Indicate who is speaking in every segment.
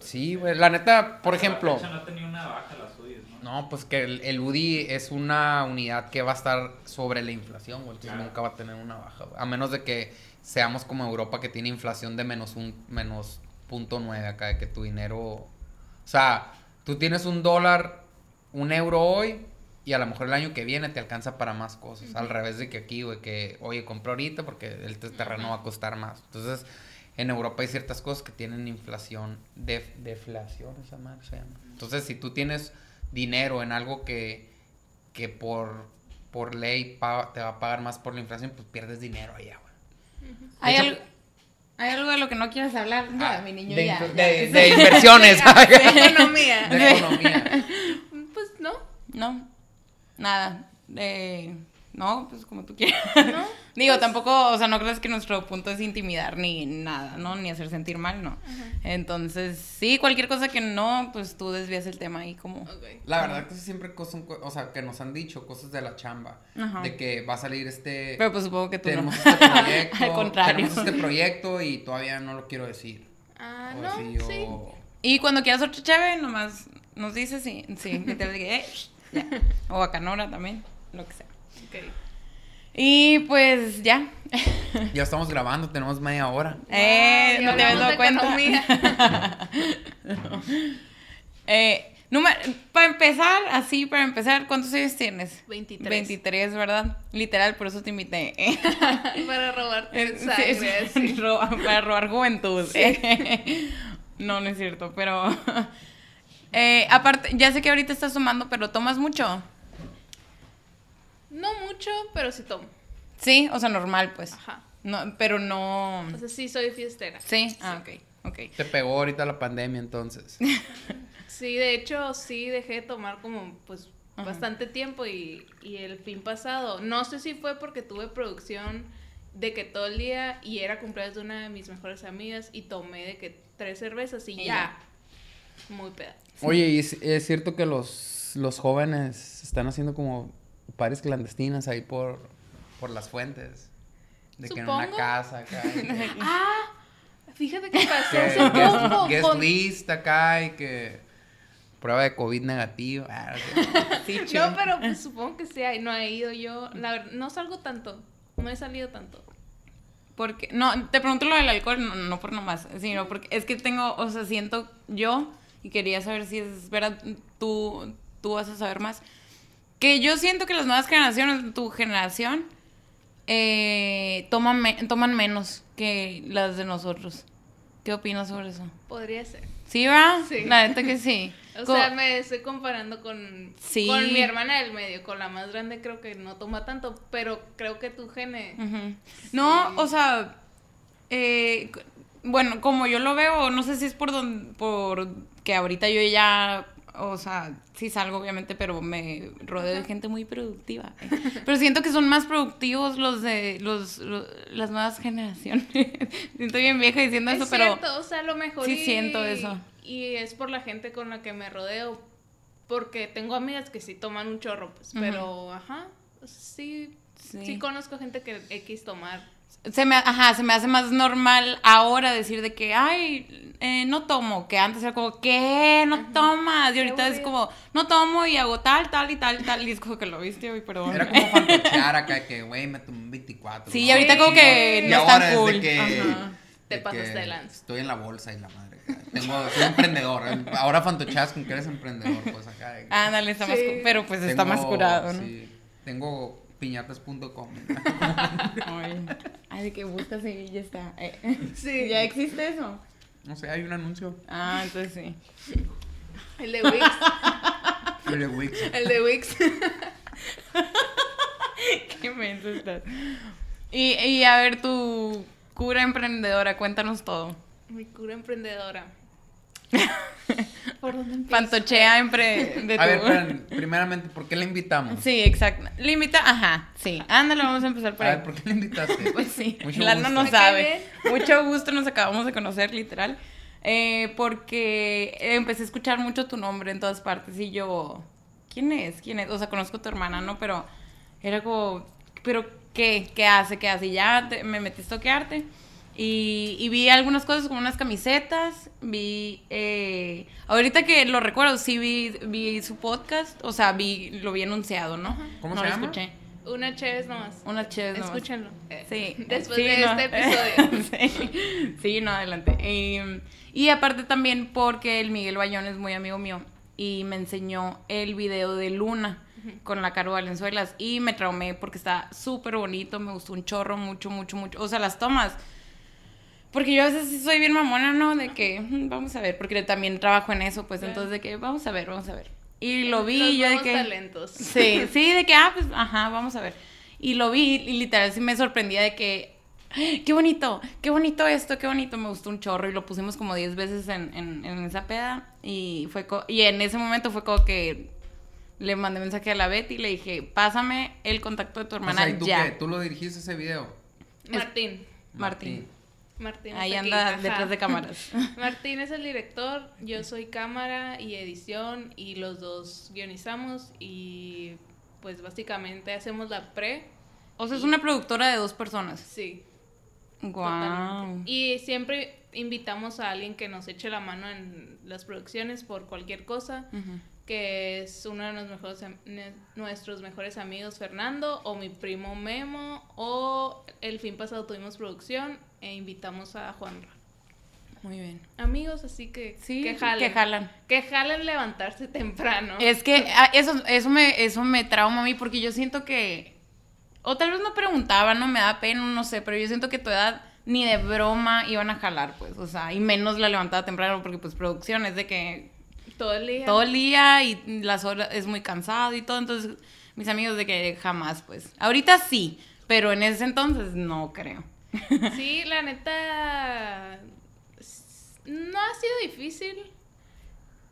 Speaker 1: Sí, güey. La neta, por ejemplo.
Speaker 2: No ha tenido una baja las UDIs, ¿no?
Speaker 1: No, pues que el, el UDI es una unidad que va a estar sobre la inflación, güey. Entonces
Speaker 2: Claro.
Speaker 1: nunca va a tener una baja, güey. A menos de que seamos como Europa que tiene inflación de menos un menos punto nueve acá, de que tu dinero. O sea, tú tienes un dólar, un euro hoy. Y a lo mejor el año que viene te alcanza para más cosas. Al revés de que aquí, güey, que, oye, compro ahorita porque el te- terreno va a costar más. Entonces, en Europa hay ciertas cosas que tienen inflación, def- deflación, esa madre se llama. Entonces, si tú tienes dinero en algo que, que por, por ley pa- te va a pagar más por la inflación, pues pierdes dinero allá, güey.
Speaker 3: ¿Hay,
Speaker 1: hecho-
Speaker 3: algo, ¿Hay algo de lo que no quieras hablar? Ya,
Speaker 1: Ah,
Speaker 3: mi niño,
Speaker 1: de,
Speaker 3: ya.
Speaker 1: de- de inversiones.
Speaker 4: Economía.
Speaker 1: de economía.
Speaker 4: Pues no.
Speaker 3: No, nada. Eh, no, pues como tú quieras.
Speaker 4: ¿No?
Speaker 3: Digo, tampoco, o sea, no crees que nuestro punto es intimidar ni nada, ¿no? Ni hacer sentir mal, no. Entonces, sí, cualquier cosa que no, pues tú desvías el tema ahí como...
Speaker 1: La verdad que siempre cosas, o sea, que nos han dicho cosas de la chamba,
Speaker 3: Ajá.
Speaker 1: de que va a salir este
Speaker 3: Pero pues supongo que tú
Speaker 1: tenemos
Speaker 3: no.
Speaker 1: este proyecto,
Speaker 3: Al contrario.
Speaker 1: tenemos este proyecto y todavía no lo quiero decir.
Speaker 4: Ah,
Speaker 1: O
Speaker 4: no, sí.
Speaker 3: Y cuando quieras otra chave, nomás nos dices sí, sí, que te diga, eh, ya. O a Canora también, lo que sea.
Speaker 4: Ok.
Speaker 3: Y pues ya.
Speaker 1: Ya estamos grabando, tenemos media hora.
Speaker 3: Eh, no te habías dado cuenta. eh, para empezar, así, para empezar, ¿cuántos años tienes?
Speaker 4: 23.
Speaker 3: 23, ¿verdad? Literal, por eso te invité.
Speaker 4: Para robarte
Speaker 3: Eh,
Speaker 4: sangre,
Speaker 3: sí, para robar juventud. no, no es cierto, pero... eh, aparte, ya sé que ahorita estás tomando, pero ¿tomas mucho?
Speaker 4: No mucho, pero sí tomo.
Speaker 3: Sí, o sea, normal, pues.
Speaker 4: Ajá.
Speaker 3: No, pero no...
Speaker 4: O sea, sí soy fiestera.
Speaker 3: Sí, ah, ok, ok.
Speaker 1: Te pegó ahorita la pandemia entonces.
Speaker 4: Sí, de hecho, sí dejé de tomar como, pues,
Speaker 3: Ajá.
Speaker 4: bastante tiempo y, y el fin pasado, no sé si fue porque tuve producción de que todo el día y era cumpleaños de una de mis mejores amigas y tomé de que tres cervezas y,
Speaker 3: Y
Speaker 4: ya. Muy peda.
Speaker 1: Oye, ¿y es, es cierto que los, los jóvenes están haciendo como pares clandestinas ahí por, por las fuentes. De que en una
Speaker 4: Supongo.
Speaker 1: casa acá. que-
Speaker 4: Ah, fíjate que pasó
Speaker 1: que
Speaker 4: hace
Speaker 1: guest,
Speaker 4: poco
Speaker 1: guest
Speaker 4: con-
Speaker 1: list acá y que prueba de COVID negativo. Ah,
Speaker 4: No, pero pues, supongo que sí no he ido yo, la verdad, no salgo tanto, no he salido tanto.
Speaker 3: Porque, no, te pregunto lo del alcohol, no, no por nomás, sino porque es que tengo, o sea, siento yo, y quería saber si es verdad, tú, tú vas a saber más, que yo siento que las nuevas generaciones, tu generación, eh, toman, me- toman menos que las de nosotros. ¿Qué opinas sobre eso?
Speaker 4: Podría ser.
Speaker 3: ¿Sí, va?
Speaker 4: Sí.
Speaker 3: La neta que sí.
Speaker 4: O
Speaker 3: Co-
Speaker 4: sea, me estoy comparando con,
Speaker 3: Sí.
Speaker 4: con mi hermana del medio, con la más grande creo que no toma tanto, pero creo que tu gene...
Speaker 3: No,
Speaker 4: Sí.
Speaker 3: o sea, eh, bueno, como yo lo veo, no sé si es por don, por que ahorita yo ya, o sea, sí salgo obviamente, pero me rodeo de gente muy productiva. Pero siento que son más productivos los de los, lo- las nuevas generaciones. siento bien vieja diciendo
Speaker 4: es
Speaker 3: eso, pero
Speaker 4: cierto, o sea, lo mejor
Speaker 3: sí
Speaker 4: y-
Speaker 3: siento eso.
Speaker 4: Y es por la gente con la que me rodeo, porque tengo amigas que sí toman un chorro, pues, pero, ajá, sí,
Speaker 3: Sí.
Speaker 4: sí, conozco gente que X tomar.
Speaker 3: Se me, ajá, se me hace más normal ahora decir de que, ay, eh, no tomo, que antes era como, ¿qué? No tomas. Y ahorita es como, no tomo y hago tal, tal y tal y tal. Y es como que lo viste hoy, perdón.
Speaker 1: Era como fantochear acá que, güey, me tomé un 24.
Speaker 3: Sí,
Speaker 1: ¿no?
Speaker 3: y ahorita como que
Speaker 1: Y
Speaker 3: no es tan
Speaker 1: es
Speaker 3: cool.
Speaker 1: de que,
Speaker 3: Ajá.
Speaker 4: Te
Speaker 1: de
Speaker 4: lanza.
Speaker 1: Estoy en la bolsa y la madre. Tengo, soy emprendedor. Ahora fantocheas con que eres emprendedor, pues acá. de que
Speaker 3: Ándale, está más
Speaker 4: Sí.
Speaker 3: cu- pero pues está
Speaker 1: tengo-
Speaker 3: más curado, ¿no?
Speaker 1: Sí, tengo piñatas.com.
Speaker 3: Ay, de que buscas y ya está. Eh,
Speaker 4: Sí.
Speaker 3: ¿Ya existe eso?
Speaker 1: No sé, hay un anuncio.
Speaker 3: Ah, entonces sí.
Speaker 4: El de Wix,
Speaker 1: El de Wix.
Speaker 4: el de Wix.
Speaker 3: Qué menso estás. Y, y a ver, tu cura emprendedora, cuéntanos todo.
Speaker 4: Mi cura emprendedora. ¿Por dónde empiezo?
Speaker 3: Pantochea de
Speaker 1: A ver,
Speaker 3: tu-
Speaker 1: primeramente, ¿por qué le invitamos?
Speaker 3: Sí, exacto. Limita, ajá, sí. Ándale, vamos a empezar por
Speaker 1: A
Speaker 3: ahí.
Speaker 1: ver, ¿por qué le invitaste?
Speaker 3: Pues sí,
Speaker 1: Mucho
Speaker 3: Lana
Speaker 1: gusto.
Speaker 3: no sabe. Mucho gusto, nos acabamos de conocer, literal. Eh, porque empecé a escuchar mucho tu nombre en todas partes y yo, ¿quién es? ¿Quién es? O sea, conozco a tu hermana, ¿no? Pero era como, ¿pero qué? ¿Qué hace? ¿Qué hace? Y ya te- me metí a toquearte Y, y vi algunas cosas como unas camisetas, vi, eh, ahorita que lo recuerdo, sí vi, vi su podcast, o sea, vi, lo vi anunciado, ¿no?
Speaker 1: ¿Cómo
Speaker 3: no
Speaker 1: se
Speaker 3: lo
Speaker 1: llama?
Speaker 3: escuché.
Speaker 4: Una chévere nomás.
Speaker 3: Unas chéves nomás.
Speaker 4: Escúchenlo. Eh,
Speaker 3: Sí.
Speaker 4: Después
Speaker 3: Sí,
Speaker 4: de
Speaker 3: no.
Speaker 4: este episodio.
Speaker 3: sí. Sí, no, adelante. Y, y aparte también porque el Miguel Bayón es muy amigo mío y me enseñó el video de Luna con la Caro Valenzuelas y me traumé porque está súper bonito, me gustó un chorro, mucho, mucho, mucho. O sea, las tomas. Porque yo a veces soy bien mamona, ¿no? De que "Mm, vamos a ver, porque también trabajo en eso, pues
Speaker 4: Claro.
Speaker 3: entonces de que vamos a ver, vamos a ver. Y lo vi
Speaker 4: Los
Speaker 3: y yo de que...
Speaker 4: talentos.
Speaker 3: Sí, sí, de que, ah, pues, ajá, vamos a ver. Y lo vi y literal sí me sorprendía de que, ¡ay, qué bonito, qué bonito esto, qué bonito, me gustó un chorro y lo pusimos como 10 veces en, en, en esa peda y fue, co- y en ese momento fue como que le mandé mensaje a la Betty y le dije, pásame el contacto de tu
Speaker 1: O
Speaker 3: hermana
Speaker 1: sea, ¿y tú
Speaker 3: ya.
Speaker 1: qué? ¿Tú lo dirigiste ese video?
Speaker 4: Martín.
Speaker 3: Martín.
Speaker 4: Martín.
Speaker 3: Ahí
Speaker 4: está aquí,
Speaker 3: anda detrás de cámaras.
Speaker 4: Martín es el director, yo soy cámara y edición y los dos guionizamos y pues básicamente hacemos la pre,
Speaker 3: O sea, es una productora de dos personas.
Speaker 4: sí,
Speaker 3: Guau.
Speaker 4: totalmente. Y siempre invitamos a alguien que nos eche la mano en las producciones por cualquier cosa, que es uno de los mejores, nuestros mejores amigos Fernando o mi primo Memo o el fin pasado tuvimos producción e invitamos a Juanra.
Speaker 3: Muy bien.
Speaker 4: Amigos, así que
Speaker 3: Sí,
Speaker 4: que jalen.
Speaker 3: que jalan.
Speaker 4: Que jalen levantarse temprano.
Speaker 3: Es que ah, eso, eso, me, eso me trauma a mí porque yo siento que. O tal vez no preguntaba, no me da pena, no sé, pero yo siento que tu edad ni de broma iban a jalar, pues. O sea, y menos la levantada temprano porque, pues, producción es de que
Speaker 4: todo el día.
Speaker 3: todo el día y las horas es muy cansado y todo. Entonces, mis amigos de que jamás, pues. Ahorita sí, pero en ese entonces no creo.
Speaker 4: Sí, la neta. No ha sido difícil.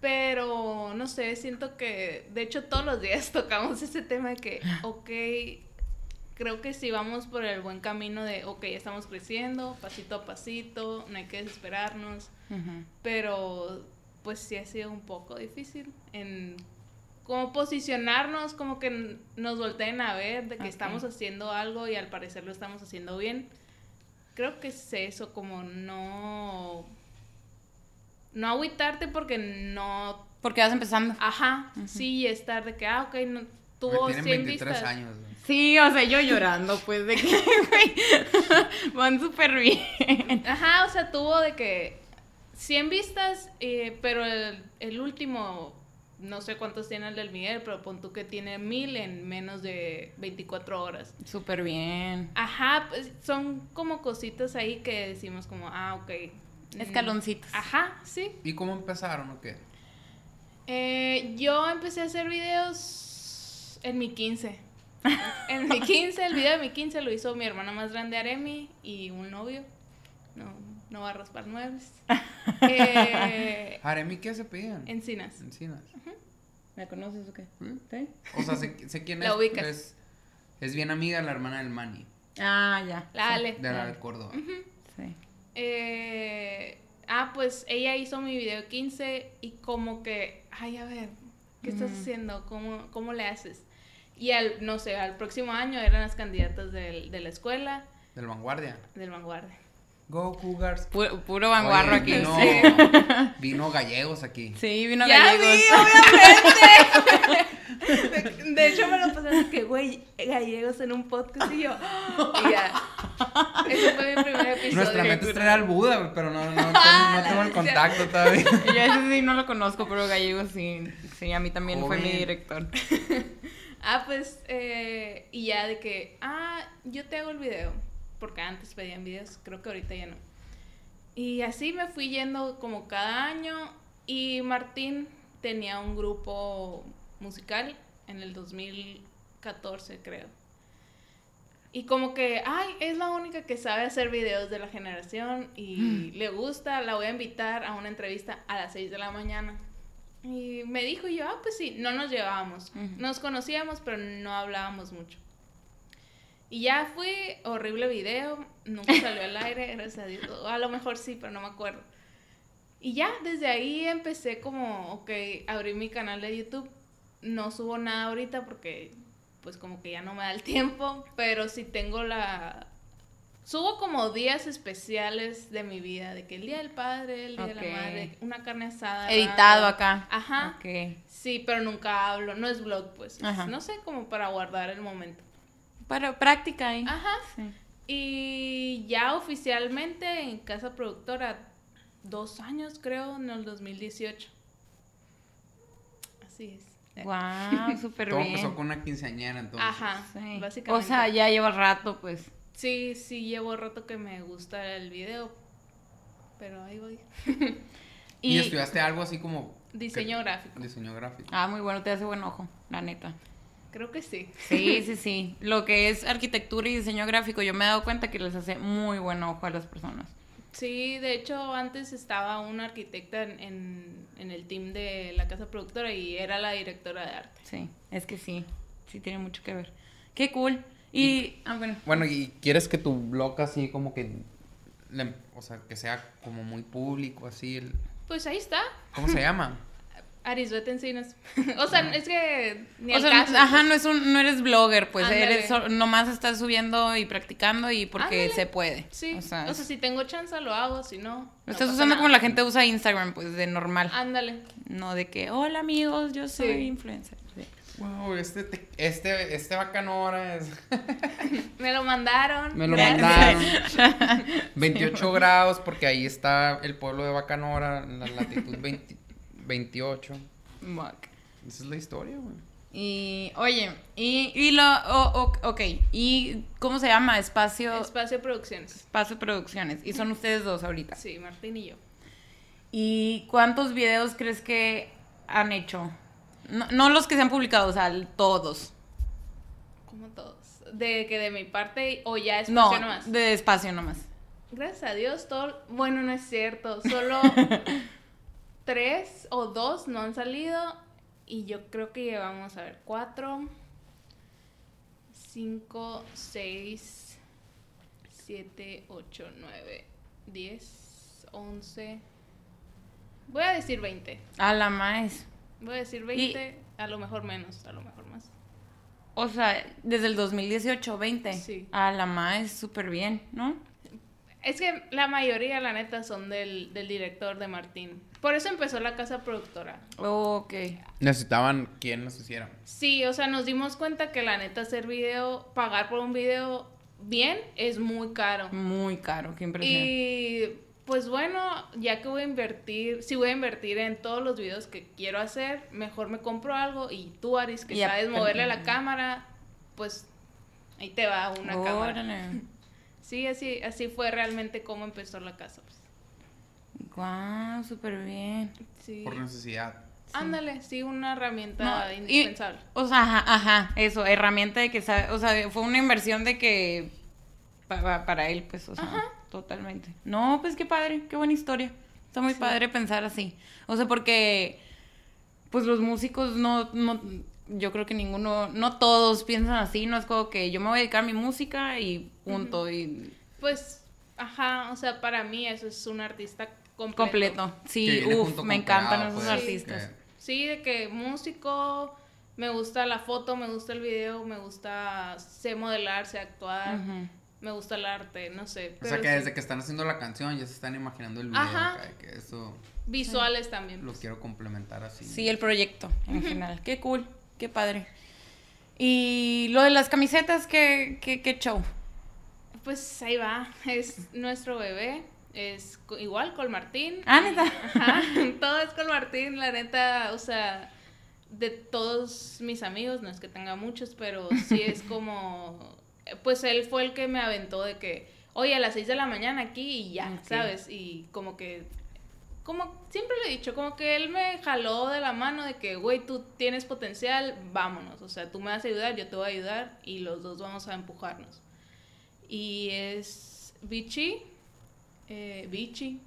Speaker 4: Pero no sé, siento que. De hecho, todos los días tocamos ese tema de que, ok. Creo que si vamos por el buen camino de, ok, estamos creciendo, pasito a pasito, no hay que desesperarnos. Pero pues sí ha sido un poco difícil en como posicionarnos, como que nos volteen a ver de que estamos haciendo algo y al parecer lo estamos haciendo bien. Creo que es eso, como no no agüitarte porque no
Speaker 3: Porque vas empezando.
Speaker 4: ajá, sí estar de que ah, ok, no tuvo
Speaker 1: Güey,
Speaker 4: 100
Speaker 1: Tienen 23
Speaker 4: vistas.
Speaker 1: años. güey.
Speaker 3: Sí, o sea, yo llorando, pues, de que, güey, van súper bien.
Speaker 4: Ajá, o sea, tuvo de que 100 vistas, eh, pero el, el último, no sé cuántos tiene el del Miguel, pero pon tú que tiene mil en menos de 24 horas.
Speaker 3: Súper bien.
Speaker 4: Ajá, pues son como cositas ahí que decimos como, ah, ok. mm,
Speaker 3: Escaloncitos.
Speaker 4: Ajá, sí.
Speaker 1: ¿Y cómo empezaron o qué?
Speaker 4: Eh, yo empecé a hacer videos en mi 15. En mi 15, el video de mi 15 lo hizo mi hermana más grande Aremi y un novio. No, no va a raspar muebles. Eh,
Speaker 1: Aremi, ¿qué se pedían?
Speaker 4: Encinas.
Speaker 1: Encinas.
Speaker 3: ¿Me conoces o qué?
Speaker 1: ¿Mm?
Speaker 3: ¿Sí?
Speaker 1: O sea, sé, sé quién
Speaker 4: La
Speaker 1: es.
Speaker 4: ubicas.
Speaker 1: Es, es bien amiga de la hermana del Manny.
Speaker 3: Ah, ya.
Speaker 4: La Ale.
Speaker 1: De la de Córdoba.
Speaker 3: Sí.
Speaker 4: Eh, ah, pues ella hizo mi video 15 y como que, ay, a ver, ¿qué estás
Speaker 3: Ujú.
Speaker 4: haciendo? ¿Cómo, ¿Cómo le haces? Y al, no sé, al próximo año eran las candidatas del- de la escuela,
Speaker 1: Del Vanguardia.
Speaker 4: del Vanguardia.
Speaker 1: Go Cougars.
Speaker 3: Puro, puro vanguarro
Speaker 1: Oye,
Speaker 3: aquí.
Speaker 1: Vino,
Speaker 3: Sí.
Speaker 1: vino gallegos aquí.
Speaker 3: Sí, vino
Speaker 4: ya
Speaker 3: gallegos.
Speaker 4: vi, obviamente. de, de hecho, me lo pasaron que, güey, gallegos en un podcast y yo, y ya. Ese fue mi primer episodio.
Speaker 1: Nuestra meta es traer al Buda, pero no, no, tengo,
Speaker 4: Ah,
Speaker 1: no tengo el contacto todavía.
Speaker 3: Yo ese sí no lo conozco, pero gallegos sí. Sí, a mí también fue mi director.
Speaker 4: Ah, pues, eh, y ya de que, ah, yo te hago el video, porque antes pedían videos, creo que ahorita ya no. Y así me fui yendo como cada año y Martín tenía un grupo musical en el 2014, creo. Y como que, ay, es la única que sabe hacer videos de la generación y le gusta, la voy a invitar a una entrevista a las 6 de la mañana. Y me dijo yo, ah, pues sí, no nos llevábamos. Nos conocíamos, pero no hablábamos mucho. Y ya fui, horrible video, nunca salió al aire, gracias a Dios. A lo mejor sí, pero no me acuerdo. Y ya, desde ahí empecé como, ok, abrí mi canal de YouTube. No subo nada ahorita porque, pues como que ya no me da el tiempo, pero sí tengo la, Subo como días especiales de mi vida, de que el día del padre, el día de la madre, una carne asada.
Speaker 3: Editado acá.
Speaker 4: Ajá.
Speaker 3: Ok.
Speaker 4: Sí, pero nunca hablo, no es vlog, pues. es, no sé, como para guardar el momento.
Speaker 3: Para práctica ahí.
Speaker 4: Ajá.
Speaker 3: Sí.
Speaker 4: Y ya oficialmente en casa productora, dos años creo, en el 2018. Así es.
Speaker 3: Wow, súper
Speaker 1: Todo
Speaker 3: bien.
Speaker 1: empezó con una quinceañera, entonces.
Speaker 4: Ajá,
Speaker 3: Sí.
Speaker 4: básicamente.
Speaker 3: O sea, ya lleva rato, pues.
Speaker 4: Sí, sí, llevo rato que me gusta el video, pero ahí voy.
Speaker 1: ¿Y,
Speaker 3: Y,
Speaker 1: estudiaste algo así como...
Speaker 4: Diseño
Speaker 1: que-
Speaker 4: gráfico.
Speaker 1: Diseño gráfico.
Speaker 3: ah, muy bueno, te hace buen ojo, la neta.
Speaker 4: Creo que sí.
Speaker 3: Sí, sí, sí. Lo que es arquitectura y diseño gráfico, yo me he dado cuenta que les hace muy buen ojo a las personas.
Speaker 4: Sí, de hecho antes estaba una arquitecta en, en, en el team de la casa productora y era la directora de arte.
Speaker 3: Sí, es que sí, sí tiene mucho que ver. Qué cool. Y, ah, bueno.
Speaker 1: Bueno, ¿y quieres que tu blog así como que... le- o sea, que sea como muy público, así? el-
Speaker 4: Pues ahí está,
Speaker 1: ¿Cómo se llama?
Speaker 4: Arisbet Encinas. o sea, es que ni
Speaker 3: O sea,
Speaker 4: caso,
Speaker 3: ajá,
Speaker 4: pues.
Speaker 3: no es un, no eres blogger, pues
Speaker 4: Ándale.
Speaker 3: eres so- nomás estás subiendo y practicando y porque
Speaker 4: Ándale.
Speaker 3: se puede.
Speaker 4: Sí,
Speaker 3: O sea,
Speaker 4: si tengo chance lo hago, si no.
Speaker 3: lo estás usando como la gente usa Instagram, pues de normal.
Speaker 4: Ándale.
Speaker 3: No de que, hola amigos, yo soy
Speaker 4: Sí.
Speaker 3: influencer. Sí.
Speaker 1: Wow, este, te- este, este bacanora es...
Speaker 4: Me lo mandaron.
Speaker 1: Me lo
Speaker 4: gracias.
Speaker 1: mandaron. 28 grados porque ahí está el pueblo de Bacanora, en la latitud 20 28.
Speaker 3: Fuck.
Speaker 1: Esa es la historia, güey.
Speaker 3: Y, oye, y, y lo, o- o- ok, ¿y cómo se llama? Espacio,
Speaker 4: Espacio Producciones.
Speaker 3: Espacio Producciones. Y son ustedes dos ahorita.
Speaker 4: Sí, Martín y yo.
Speaker 3: ¿Y cuántos videos crees que han hecho? No, no los que se han publicado, o sea, todos.
Speaker 4: Como todos. De que de mi parte o ya es
Speaker 3: No,
Speaker 4: nomás.
Speaker 3: de espacio nomás.
Speaker 4: Gracias a Dios, todo. Bueno, no es cierto. Solo tres o dos no han salido. Y yo creo que llevamos, a ver, cuatro, cinco, seis, siete, ocho, nueve, diez, once. Voy a decir 20.
Speaker 3: A la más.
Speaker 4: Voy a decir 20, a lo mejor menos, a lo mejor más.
Speaker 3: O sea, desde el 2018, 20.
Speaker 4: Sí.
Speaker 3: A la más, súper bien, ¿no?
Speaker 4: Es que la mayoría, la neta, son del, del director de Martín. Por eso empezó la casa productora.
Speaker 3: Ok.
Speaker 1: Necesitaban quien los hiciera.
Speaker 4: Sí, o sea, nos dimos cuenta que la neta hacer video, pagar por un video bien, es muy caro.
Speaker 3: Muy caro, qué impresión.
Speaker 4: Y pues bueno, ya que voy a invertir, si voy a invertir en todos los videos que quiero hacer, mejor me compro algo y tú, Aris, que
Speaker 3: Y
Speaker 4: sabes
Speaker 3: aprende.
Speaker 4: moverle a la cámara, pues ahí te va una cámara. Sí, así, así fue realmente como empezó la casa.
Speaker 3: Guau, súper bien.
Speaker 4: Sí.
Speaker 1: Por necesidad.
Speaker 4: Ándale, sí, una herramienta
Speaker 3: No, y-
Speaker 4: indispensable.
Speaker 3: O sea, ajá, ajá, eso, herramienta de que, sa- o sea, fue una inversión de que pa- pa- para él, pues, o sea,
Speaker 4: Ajá.
Speaker 3: totalmente. No, pues qué padre, qué buena historia. Está muy
Speaker 4: Sí.
Speaker 3: padre pensar así. O sea, porque, pues los músicos no, no, yo creo que ninguno, no todos piensan así, no es como que yo me voy a dedicar a mi música y punto, y
Speaker 4: Pues, ajá, o sea, para mí eso es un artista completo.
Speaker 3: Sí, uff, me encantan esos
Speaker 1: pues,
Speaker 3: artistas.
Speaker 1: que-
Speaker 4: Sí, de que músico, me gusta la foto, me gusta el video, me gusta, sé modelar, sé actuar, me gusta el arte, no sé.
Speaker 1: O sea que
Speaker 4: sí.
Speaker 1: desde que están haciendo la canción ya se están imaginando el video.
Speaker 4: Ajá.
Speaker 1: que eso
Speaker 4: Visuales también.
Speaker 1: lo
Speaker 4: pues.
Speaker 1: quiero complementar así.
Speaker 3: Sí, el proyecto en general. Qué cool, qué padre. Y lo de las camisetas, ¿qué, qué, qué show?
Speaker 4: Pues ahí va, es nuestro bebé, es igual con Martín.
Speaker 3: Ah, neta.
Speaker 4: Ajá, todo es con Martín, la neta, o sea, de todos mis amigos, no es que tenga muchos, pero sí es como, pues él fue el que me aventó de que, oye, a las 6 de la mañana aquí y ya. ¿sabes? Y como que, como siempre le he dicho, como que él me jaló de la mano de que, güey, tú tienes potencial, vámonos, o sea, tú me vas a ayudar, yo te voy a ayudar y los dos vamos a empujarnos. Y es Vichy, eh, Vichy,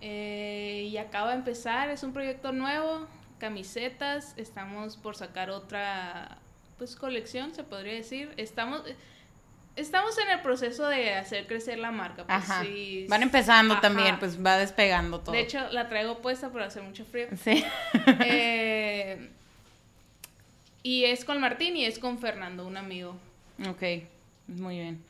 Speaker 4: eh, y acaba de empezar, es un proyecto nuevo, camisetas, estamos por sacar otra pues colección, se podría decir. Estamos estamos en el proceso de hacer crecer la marca, pues,
Speaker 3: Ajá.
Speaker 4: sí,
Speaker 3: Van empezando
Speaker 4: ajá.
Speaker 3: también, pues va despegando todo.
Speaker 4: De hecho, la traigo puesta pero hace mucho frío.
Speaker 3: Sí.
Speaker 4: Eh, y es con Martín y es con Fernando, un amigo.
Speaker 3: ok, muy bien.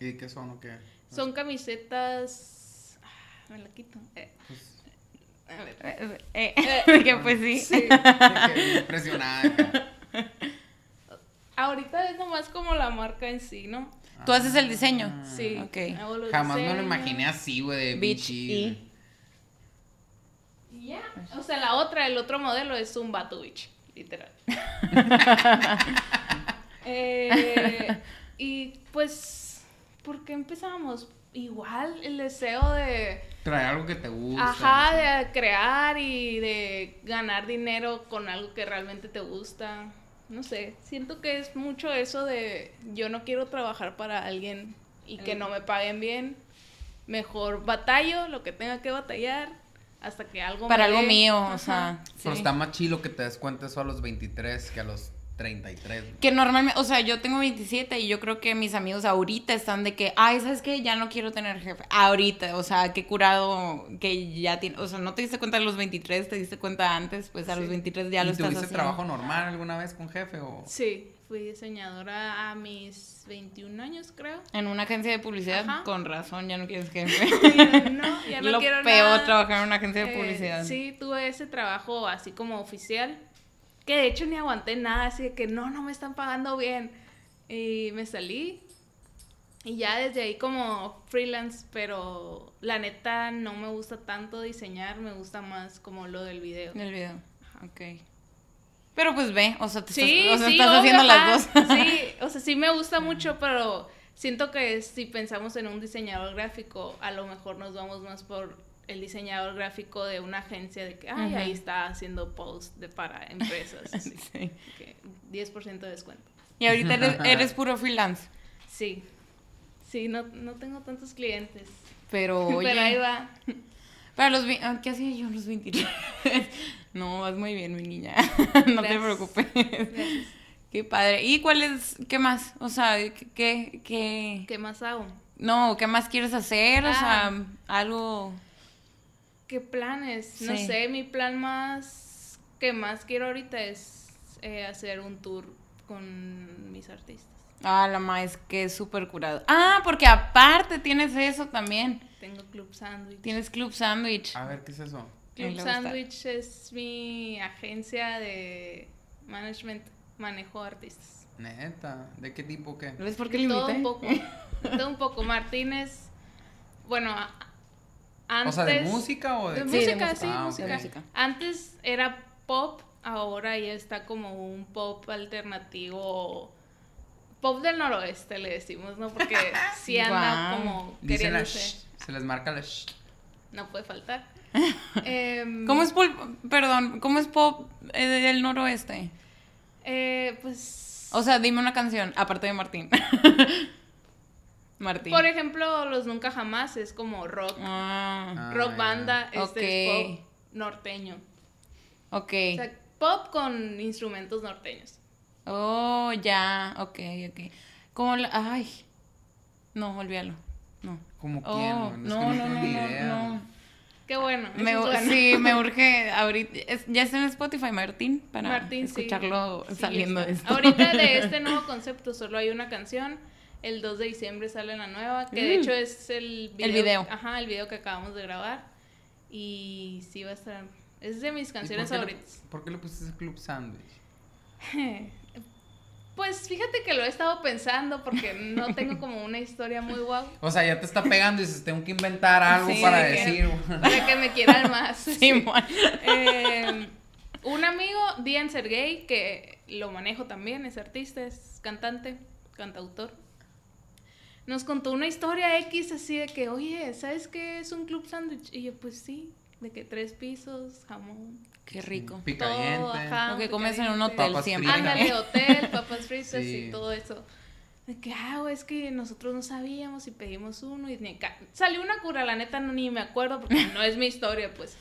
Speaker 1: ¿Y de qué son o qué?
Speaker 4: Son camisetas. ah, Me la quito. Eh,
Speaker 1: Pues,
Speaker 4: a ver.
Speaker 3: Eh, eh, que pues sí.
Speaker 4: Sí.
Speaker 1: que impresionada.
Speaker 4: Ahorita es nomás como la marca en sí, ¿no?
Speaker 3: ¿Tú haces el diseño?
Speaker 1: Ah.
Speaker 4: Sí.
Speaker 3: Ok.
Speaker 4: hago los
Speaker 1: Jamás me lo
Speaker 4: diseños.
Speaker 1: imaginé así, güey, de
Speaker 3: Beach
Speaker 1: bichi.
Speaker 3: y-
Speaker 4: ya. O sea, la otra, el otro modelo es un Batuvich, literal. Eh, y pues, ¿por qué empezamos? Igual el deseo de,
Speaker 1: Traer algo que te gusta.
Speaker 4: ajá, de crear y de ganar dinero con algo que realmente te gusta. No sé, siento que es mucho eso de yo no quiero trabajar para alguien y que no me paguen bien. Mejor batallo lo que tenga que batallar hasta que algo
Speaker 3: Para
Speaker 4: me
Speaker 3: algo
Speaker 4: dé.
Speaker 3: mío,
Speaker 4: Ajá.
Speaker 3: o sea.
Speaker 1: Pero
Speaker 3: sí.
Speaker 1: está más chilo que te des cuenta eso a los 23 que a los 33. güey.
Speaker 3: Que normalmente, o sea, yo tengo 27 y yo creo que mis amigos ahorita están de que, ay, ¿sabes qué? Ya no quiero tener jefe. Ahorita, o sea, qué curado que ya tiene, o sea, no te diste cuenta a los 23, te diste cuenta antes, pues a los
Speaker 4: Sí.
Speaker 3: 23 ya
Speaker 1: ¿Y
Speaker 3: lo estás
Speaker 1: tuviste
Speaker 3: haciendo.
Speaker 1: trabajo normal alguna vez con jefe o...?
Speaker 4: Sí, fui diseñadora a mis 21 años, creo.
Speaker 3: En una agencia de publicidad,
Speaker 4: Ajá.
Speaker 3: con razón, ya no quieres jefe.
Speaker 4: no, ya no
Speaker 3: lo
Speaker 4: quiero
Speaker 3: peor
Speaker 4: nada.
Speaker 3: trabajar en una agencia de
Speaker 4: Eh,
Speaker 3: publicidad.
Speaker 4: sí, tuve ese trabajo así como oficial, que de hecho ni aguanté nada, así de que no, no me están pagando bien. Y me salí. Y ya desde ahí como freelance, pero la neta no me gusta tanto diseñar, me gusta más como lo del video.
Speaker 3: En el video. Ok. Pero pues ve, o sea, te
Speaker 4: Sí,
Speaker 3: estás, o sea,
Speaker 4: sí,
Speaker 3: estás
Speaker 4: obvio,
Speaker 3: haciendo las
Speaker 4: ajá.
Speaker 3: dos.
Speaker 4: Sí, o sea, sí me gusta mucho, pero siento que si pensamos en un diseñador gráfico, a lo mejor nos vamos más por el diseñador gráfico de una agencia de que, ay, ahí está haciendo post de para empresas,
Speaker 3: Sí.
Speaker 4: que 10% de descuento.
Speaker 3: Y ahorita eres, eres puro freelance.
Speaker 4: Sí, sí, no, no tengo tantos clientes,
Speaker 3: Pero oye.
Speaker 4: pero ahí va.
Speaker 3: Para los ah, ¿Qué hacía yo a los 23? no, vas muy bien, mi niña. no te preocupes.
Speaker 4: Gracias.
Speaker 3: Qué padre. ¿Y cuál es, qué más? O sea, ¿qué, qué, qué-
Speaker 4: ¿Qué más hago?
Speaker 3: no, qué más quieres hacer? O
Speaker 4: Ah.
Speaker 3: sea, algo.
Speaker 4: ¿Qué planes? No
Speaker 3: Sí.
Speaker 4: sé, mi plan más que más quiero ahorita es eh, hacer un tour con mis artistas.
Speaker 3: Ah, la ma es que es súper curado. Ah, porque aparte tienes eso también.
Speaker 4: Tengo Club Sandwich.
Speaker 3: Tienes Club Sandwich.
Speaker 1: A ver, ¿qué es eso?
Speaker 4: Club. Sandwich es mi agencia de management, manejo artistas.
Speaker 1: Neta, ¿de qué tipo qué?
Speaker 3: ¿Ves por qué
Speaker 4: todo un poco. todo un poco. Martínez, bueno, antes...
Speaker 1: O sea, ¿de música o de...?
Speaker 4: De
Speaker 3: Sí, de
Speaker 4: música,
Speaker 3: música.
Speaker 4: sí,
Speaker 1: Ah,
Speaker 4: música.
Speaker 3: De música.
Speaker 4: Antes era pop, ahora ya está como un pop alternativo. Pop del noroeste le decimos, ¿no? Porque sí anda como
Speaker 1: la
Speaker 4: queriéndose.
Speaker 1: se les marca la sh.
Speaker 4: No puede faltar. Em,
Speaker 3: ¿Cómo es pop? Perdón, ¿cómo es pop eh, del noroeste?
Speaker 4: eh, pues.
Speaker 3: O sea, dime una canción, aparte de Martín. Martín.
Speaker 4: por ejemplo, los Nunca Jamás es como rock.
Speaker 3: Ah,
Speaker 1: Ah,
Speaker 4: rock
Speaker 1: ya.
Speaker 4: banda, este es
Speaker 3: Ok.
Speaker 4: pop norteño.
Speaker 3: ok.
Speaker 4: O sea, pop con instrumentos norteños.
Speaker 3: Oh, ya, ok, ok. Como la... Ay, no, olvídalo. No.
Speaker 1: ¿Como quién?
Speaker 3: Oh?
Speaker 1: Es que
Speaker 3: no, no, no, no,
Speaker 1: idea,
Speaker 3: no.
Speaker 4: Qué bueno.
Speaker 3: Me,
Speaker 4: es bueno.
Speaker 3: Sí, me urge ahorita. es- ya está en Spotify, Martín, para
Speaker 4: Martín, sí.
Speaker 3: escucharlo
Speaker 4: Sí,
Speaker 3: saliendo
Speaker 4: está.
Speaker 3: de esto.
Speaker 4: Ahorita de este nuevo concepto solo hay una canción. El 2 de diciembre sale la nueva, que de
Speaker 3: Mm.
Speaker 4: hecho es el video.
Speaker 3: El video.
Speaker 4: Ajá, el video que acabamos de grabar. Y sí va a estar. Es de mis
Speaker 1: ¿Y
Speaker 4: canciones
Speaker 1: por
Speaker 4: favoritas.
Speaker 1: ¿Por qué le pusiste Club Sandwich?
Speaker 4: Pues fíjate que lo he estado pensando porque no tengo como una historia muy guau.
Speaker 1: O sea, ya te está pegando y dices, tengo que inventar algo
Speaker 3: Sí,
Speaker 1: para
Speaker 4: de
Speaker 1: decir.
Speaker 4: Para que me quieran más.
Speaker 3: Sí.
Speaker 4: Eh, un amigo, Dian Sergey, que lo manejo también, es artista, es cantante, cantautor. Nos contó una historia X así de que, oye, ¿sabes qué es un club sándwich? Y yo, pues sí, de que tres pisos, jamón,
Speaker 3: Qué rico.
Speaker 1: Picadiente.
Speaker 4: todo, ajá,
Speaker 3: Lo que comes en un hotel
Speaker 1: Papas
Speaker 3: siempre.
Speaker 1: fritas.
Speaker 4: Ándale, hotel, papas fritas
Speaker 1: Sí.
Speaker 4: y todo eso. De que, ah, es que nosotros no sabíamos y pedimos uno y ni salió una cura, la neta no, ni me acuerdo porque no es mi historia, pues.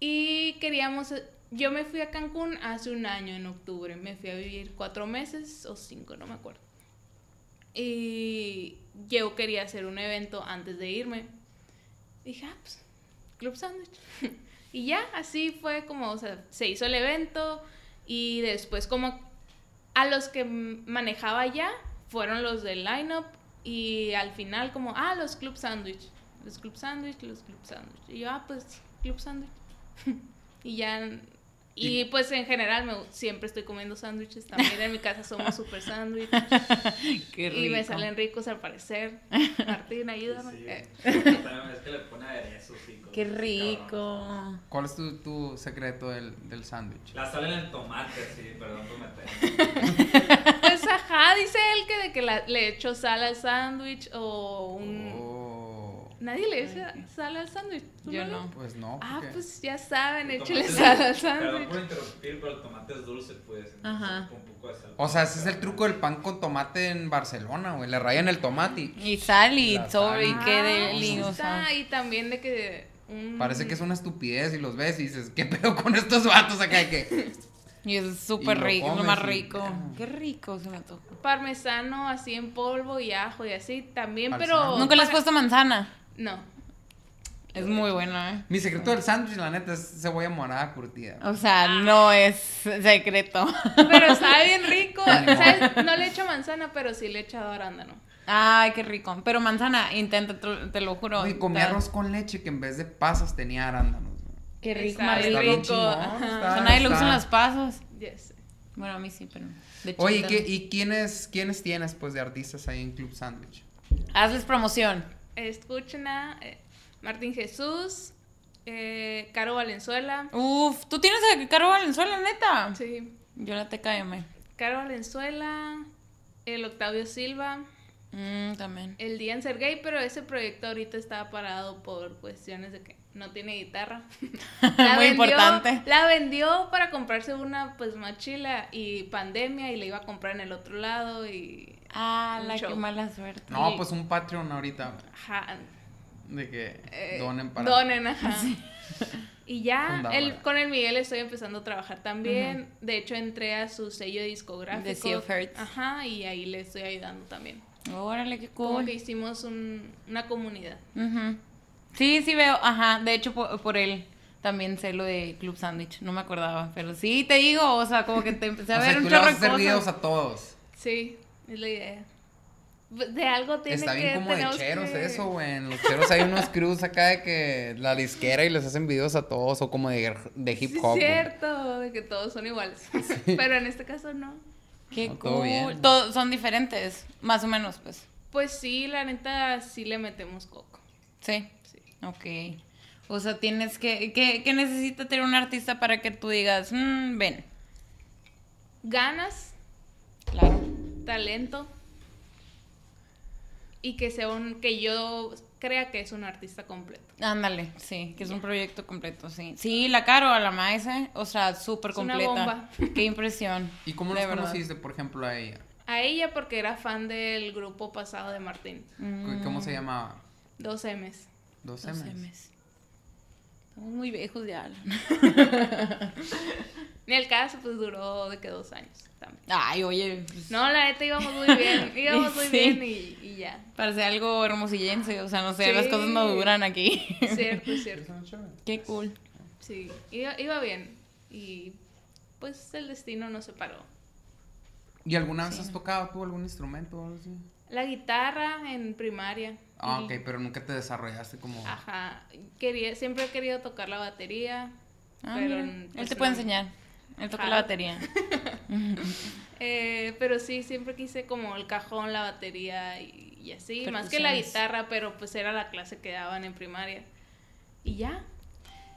Speaker 4: Y queríamos, yo me fui a Cancún hace un año, en octubre, me fui a vivir cuatro meses o cinco, no me acuerdo. Y yo quería hacer un evento antes de irme. Dije, ah, pues, Club Sandwich. y ya, así fue como, o sea, se hizo el evento y después como a los que manejaba ya fueron los del lineup Y al final como, ah, los club sandwich. Los club sandwich, los club sandwich. Y yo, ah, pues, club sandwich. y ya... Y, pues en general me, siempre estoy comiendo sándwiches. También en mi casa somos super sándwiches.
Speaker 3: Qué rico.
Speaker 4: Y me salen ricos al parecer. Martín, ayúdame.
Speaker 2: Sí,
Speaker 4: Eh,
Speaker 2: es que le pone aderezos y cosas
Speaker 3: Qué rico.
Speaker 2: cabrón.
Speaker 1: ¿Cuál es tu, tu secreto del, del sándwich?
Speaker 2: La sal en el tomate, sí, perdón por meter.
Speaker 4: Pues ajá, dice él que de que la- le echo sal al sándwich o un...
Speaker 1: Oh,
Speaker 4: Nadie le echa sal al sándwich. ¿Tú
Speaker 3: Yo no.
Speaker 1: pues no.
Speaker 4: Ah,
Speaker 1: porque-
Speaker 4: pues ya saben, échale sal al
Speaker 2: Perdón
Speaker 4: sándwich.
Speaker 2: por interrumpir, pero el tomate es dulce, pues.
Speaker 3: Ajá.
Speaker 2: Con un poco de sal.
Speaker 1: O sea, ese es el truco del pan con tomate en Barcelona, güey. Le rayan el tomate y
Speaker 3: Y sal y sobre y qué
Speaker 4: Ah,
Speaker 3: deli, o sea.
Speaker 4: está, Y también de que...
Speaker 1: parece que es una estupidez y los ves y dices, ¿qué pedo con estos vatos acá de que?
Speaker 3: Y es súper
Speaker 1: lo
Speaker 3: rico, lo
Speaker 1: comes
Speaker 3: más
Speaker 1: y-
Speaker 3: rico. Qué rico se me antojó.
Speaker 4: Parmesano así en polvo y ajo y así también,
Speaker 1: Parmesano.
Speaker 4: pero...
Speaker 3: Nunca le has puesto manzana.
Speaker 4: No.
Speaker 3: Es muy buena, ¿eh?
Speaker 1: Mi secreto del sándwich, la neta, es cebolla morada curtida.
Speaker 3: O sea, no es secreto.
Speaker 4: Pero sabe bien rico. ¿Sabes? No le echo manzana, pero sí le he echado arándano.
Speaker 3: Ay, qué rico. Pero manzana, intenta, te, te lo juro.
Speaker 1: Güey, comí arroz con leche que en vez de pasas tenía arándanos. güey.
Speaker 3: Qué rico,
Speaker 4: Está
Speaker 3: más rico.
Speaker 1: bien chingón, está-
Speaker 3: O sea, nadie lo usa en
Speaker 1: está-
Speaker 3: las pasos.
Speaker 4: Yes.
Speaker 3: Bueno, a mí sí, pero. de
Speaker 1: Oye, ¿y, qué- y quiénes, quiénes tienes, pues, de artistas ahí en Club Sándwich?
Speaker 3: Hazles promoción.
Speaker 4: Escuchen a eh, Martín Jesús, eh, Caro Valenzuela.
Speaker 3: Uf, ¿tú tienes a Caro Valenzuela, neta?
Speaker 4: Sí.
Speaker 3: Yo la TKM.
Speaker 4: Caro Valenzuela, el Octavio Silva,
Speaker 3: Mm, también.
Speaker 4: el Día en Ser Gay, pero ese proyecto ahorita está parado por cuestiones de que no tiene guitarra.
Speaker 3: Muy importante.
Speaker 4: La vendió para comprarse una pues mochila y pandemia y la iba a comprar en el otro lado y...
Speaker 3: Ah, la
Speaker 4: show.
Speaker 3: qué mala suerte.
Speaker 1: No, pues un Patreon ahorita.
Speaker 4: Ajá,
Speaker 1: De que
Speaker 4: eh,
Speaker 1: donen para.
Speaker 4: Donen, ajá. Y ya, el, con el Miguel estoy empezando a trabajar también. De hecho, entré a su sello discográfico.
Speaker 3: The Sea of Hearts.
Speaker 4: Ajá, y ahí le estoy ayudando también.
Speaker 3: Órale, qué
Speaker 4: Como
Speaker 3: cool.
Speaker 4: que hicimos un- una comunidad.
Speaker 3: Ujú. Sí, sí veo, ajá, de hecho por, por él también sé lo de Club Sandwich, no me acordaba, pero sí te digo, o sea, como que te empecé a
Speaker 1: O sea,
Speaker 3: ver
Speaker 1: tú
Speaker 3: un
Speaker 1: le vas a hacer videos a todos.
Speaker 4: Sí, es la idea. De algo tiene
Speaker 1: Está
Speaker 4: que
Speaker 1: bien como de cheros
Speaker 4: que-
Speaker 1: eso, güey. En los cheros hay unos crews acá de que la disquera y les hacen videos a todos o como de, de hip
Speaker 4: Sí,
Speaker 1: hop.
Speaker 4: es cierto, de que todos son iguales. Pero en este caso no.
Speaker 3: Qué
Speaker 1: No, todo
Speaker 3: cool.
Speaker 1: bien.
Speaker 3: Todos son diferentes, más o menos, pues.
Speaker 4: Pues sí, la neta sí le metemos coco.
Speaker 3: Sí.
Speaker 4: Sí.
Speaker 3: Ok. O sea, tienes que, ¿qué, qué necesita tener un artista para que tú digas, "Mm, ven?
Speaker 4: Ganas,
Speaker 3: Claro.
Speaker 4: Talento y que sea un que yo crea que es un artista completo.
Speaker 3: Ándale, sí, que es un proyecto completo, sí. Sí, la Caro, a la maese, o sea, súper
Speaker 4: una
Speaker 3: completa.
Speaker 4: bomba.
Speaker 3: Qué impresión.
Speaker 1: ¿Y cómo los conociste, por ejemplo, a ella?
Speaker 4: A ella porque era fan del grupo pasado de Martín.
Speaker 3: Mm,
Speaker 1: ¿Cómo se llamaba?
Speaker 4: Dos M's.
Speaker 1: Dos
Speaker 3: dos
Speaker 1: M's.
Speaker 3: Estamos muy viejos ya.
Speaker 4: Ni el caso, pues duró de que dos años también.
Speaker 3: Ay, oye, pues,
Speaker 4: No, la neta íbamos muy bien, íbamos muy bien y, y ya.
Speaker 3: parece algo hermosillense, o sea, no sé,
Speaker 4: Sí.
Speaker 3: las cosas no duran aquí.
Speaker 4: Cierto, es cierto.
Speaker 3: Qué cool.
Speaker 4: Sí, iba, iba bien. Y pues el destino nos separó.
Speaker 1: ¿Y alguna vez has tocado tú algún instrumento o algo así?
Speaker 4: La guitarra en primaria.
Speaker 1: Ah, ok, pero nunca te desarrollaste como...
Speaker 4: Ajá. Quería, siempre he querido tocar la batería.
Speaker 3: Ah,
Speaker 4: pero
Speaker 3: mira, él
Speaker 4: pues,
Speaker 3: te puede enseñar. Él toca la batería.
Speaker 4: Eh, pero sí, siempre quise como el cajón, la batería y, y así. Más que la guitarra, pero pues era la clase que daban en primaria. Y ya.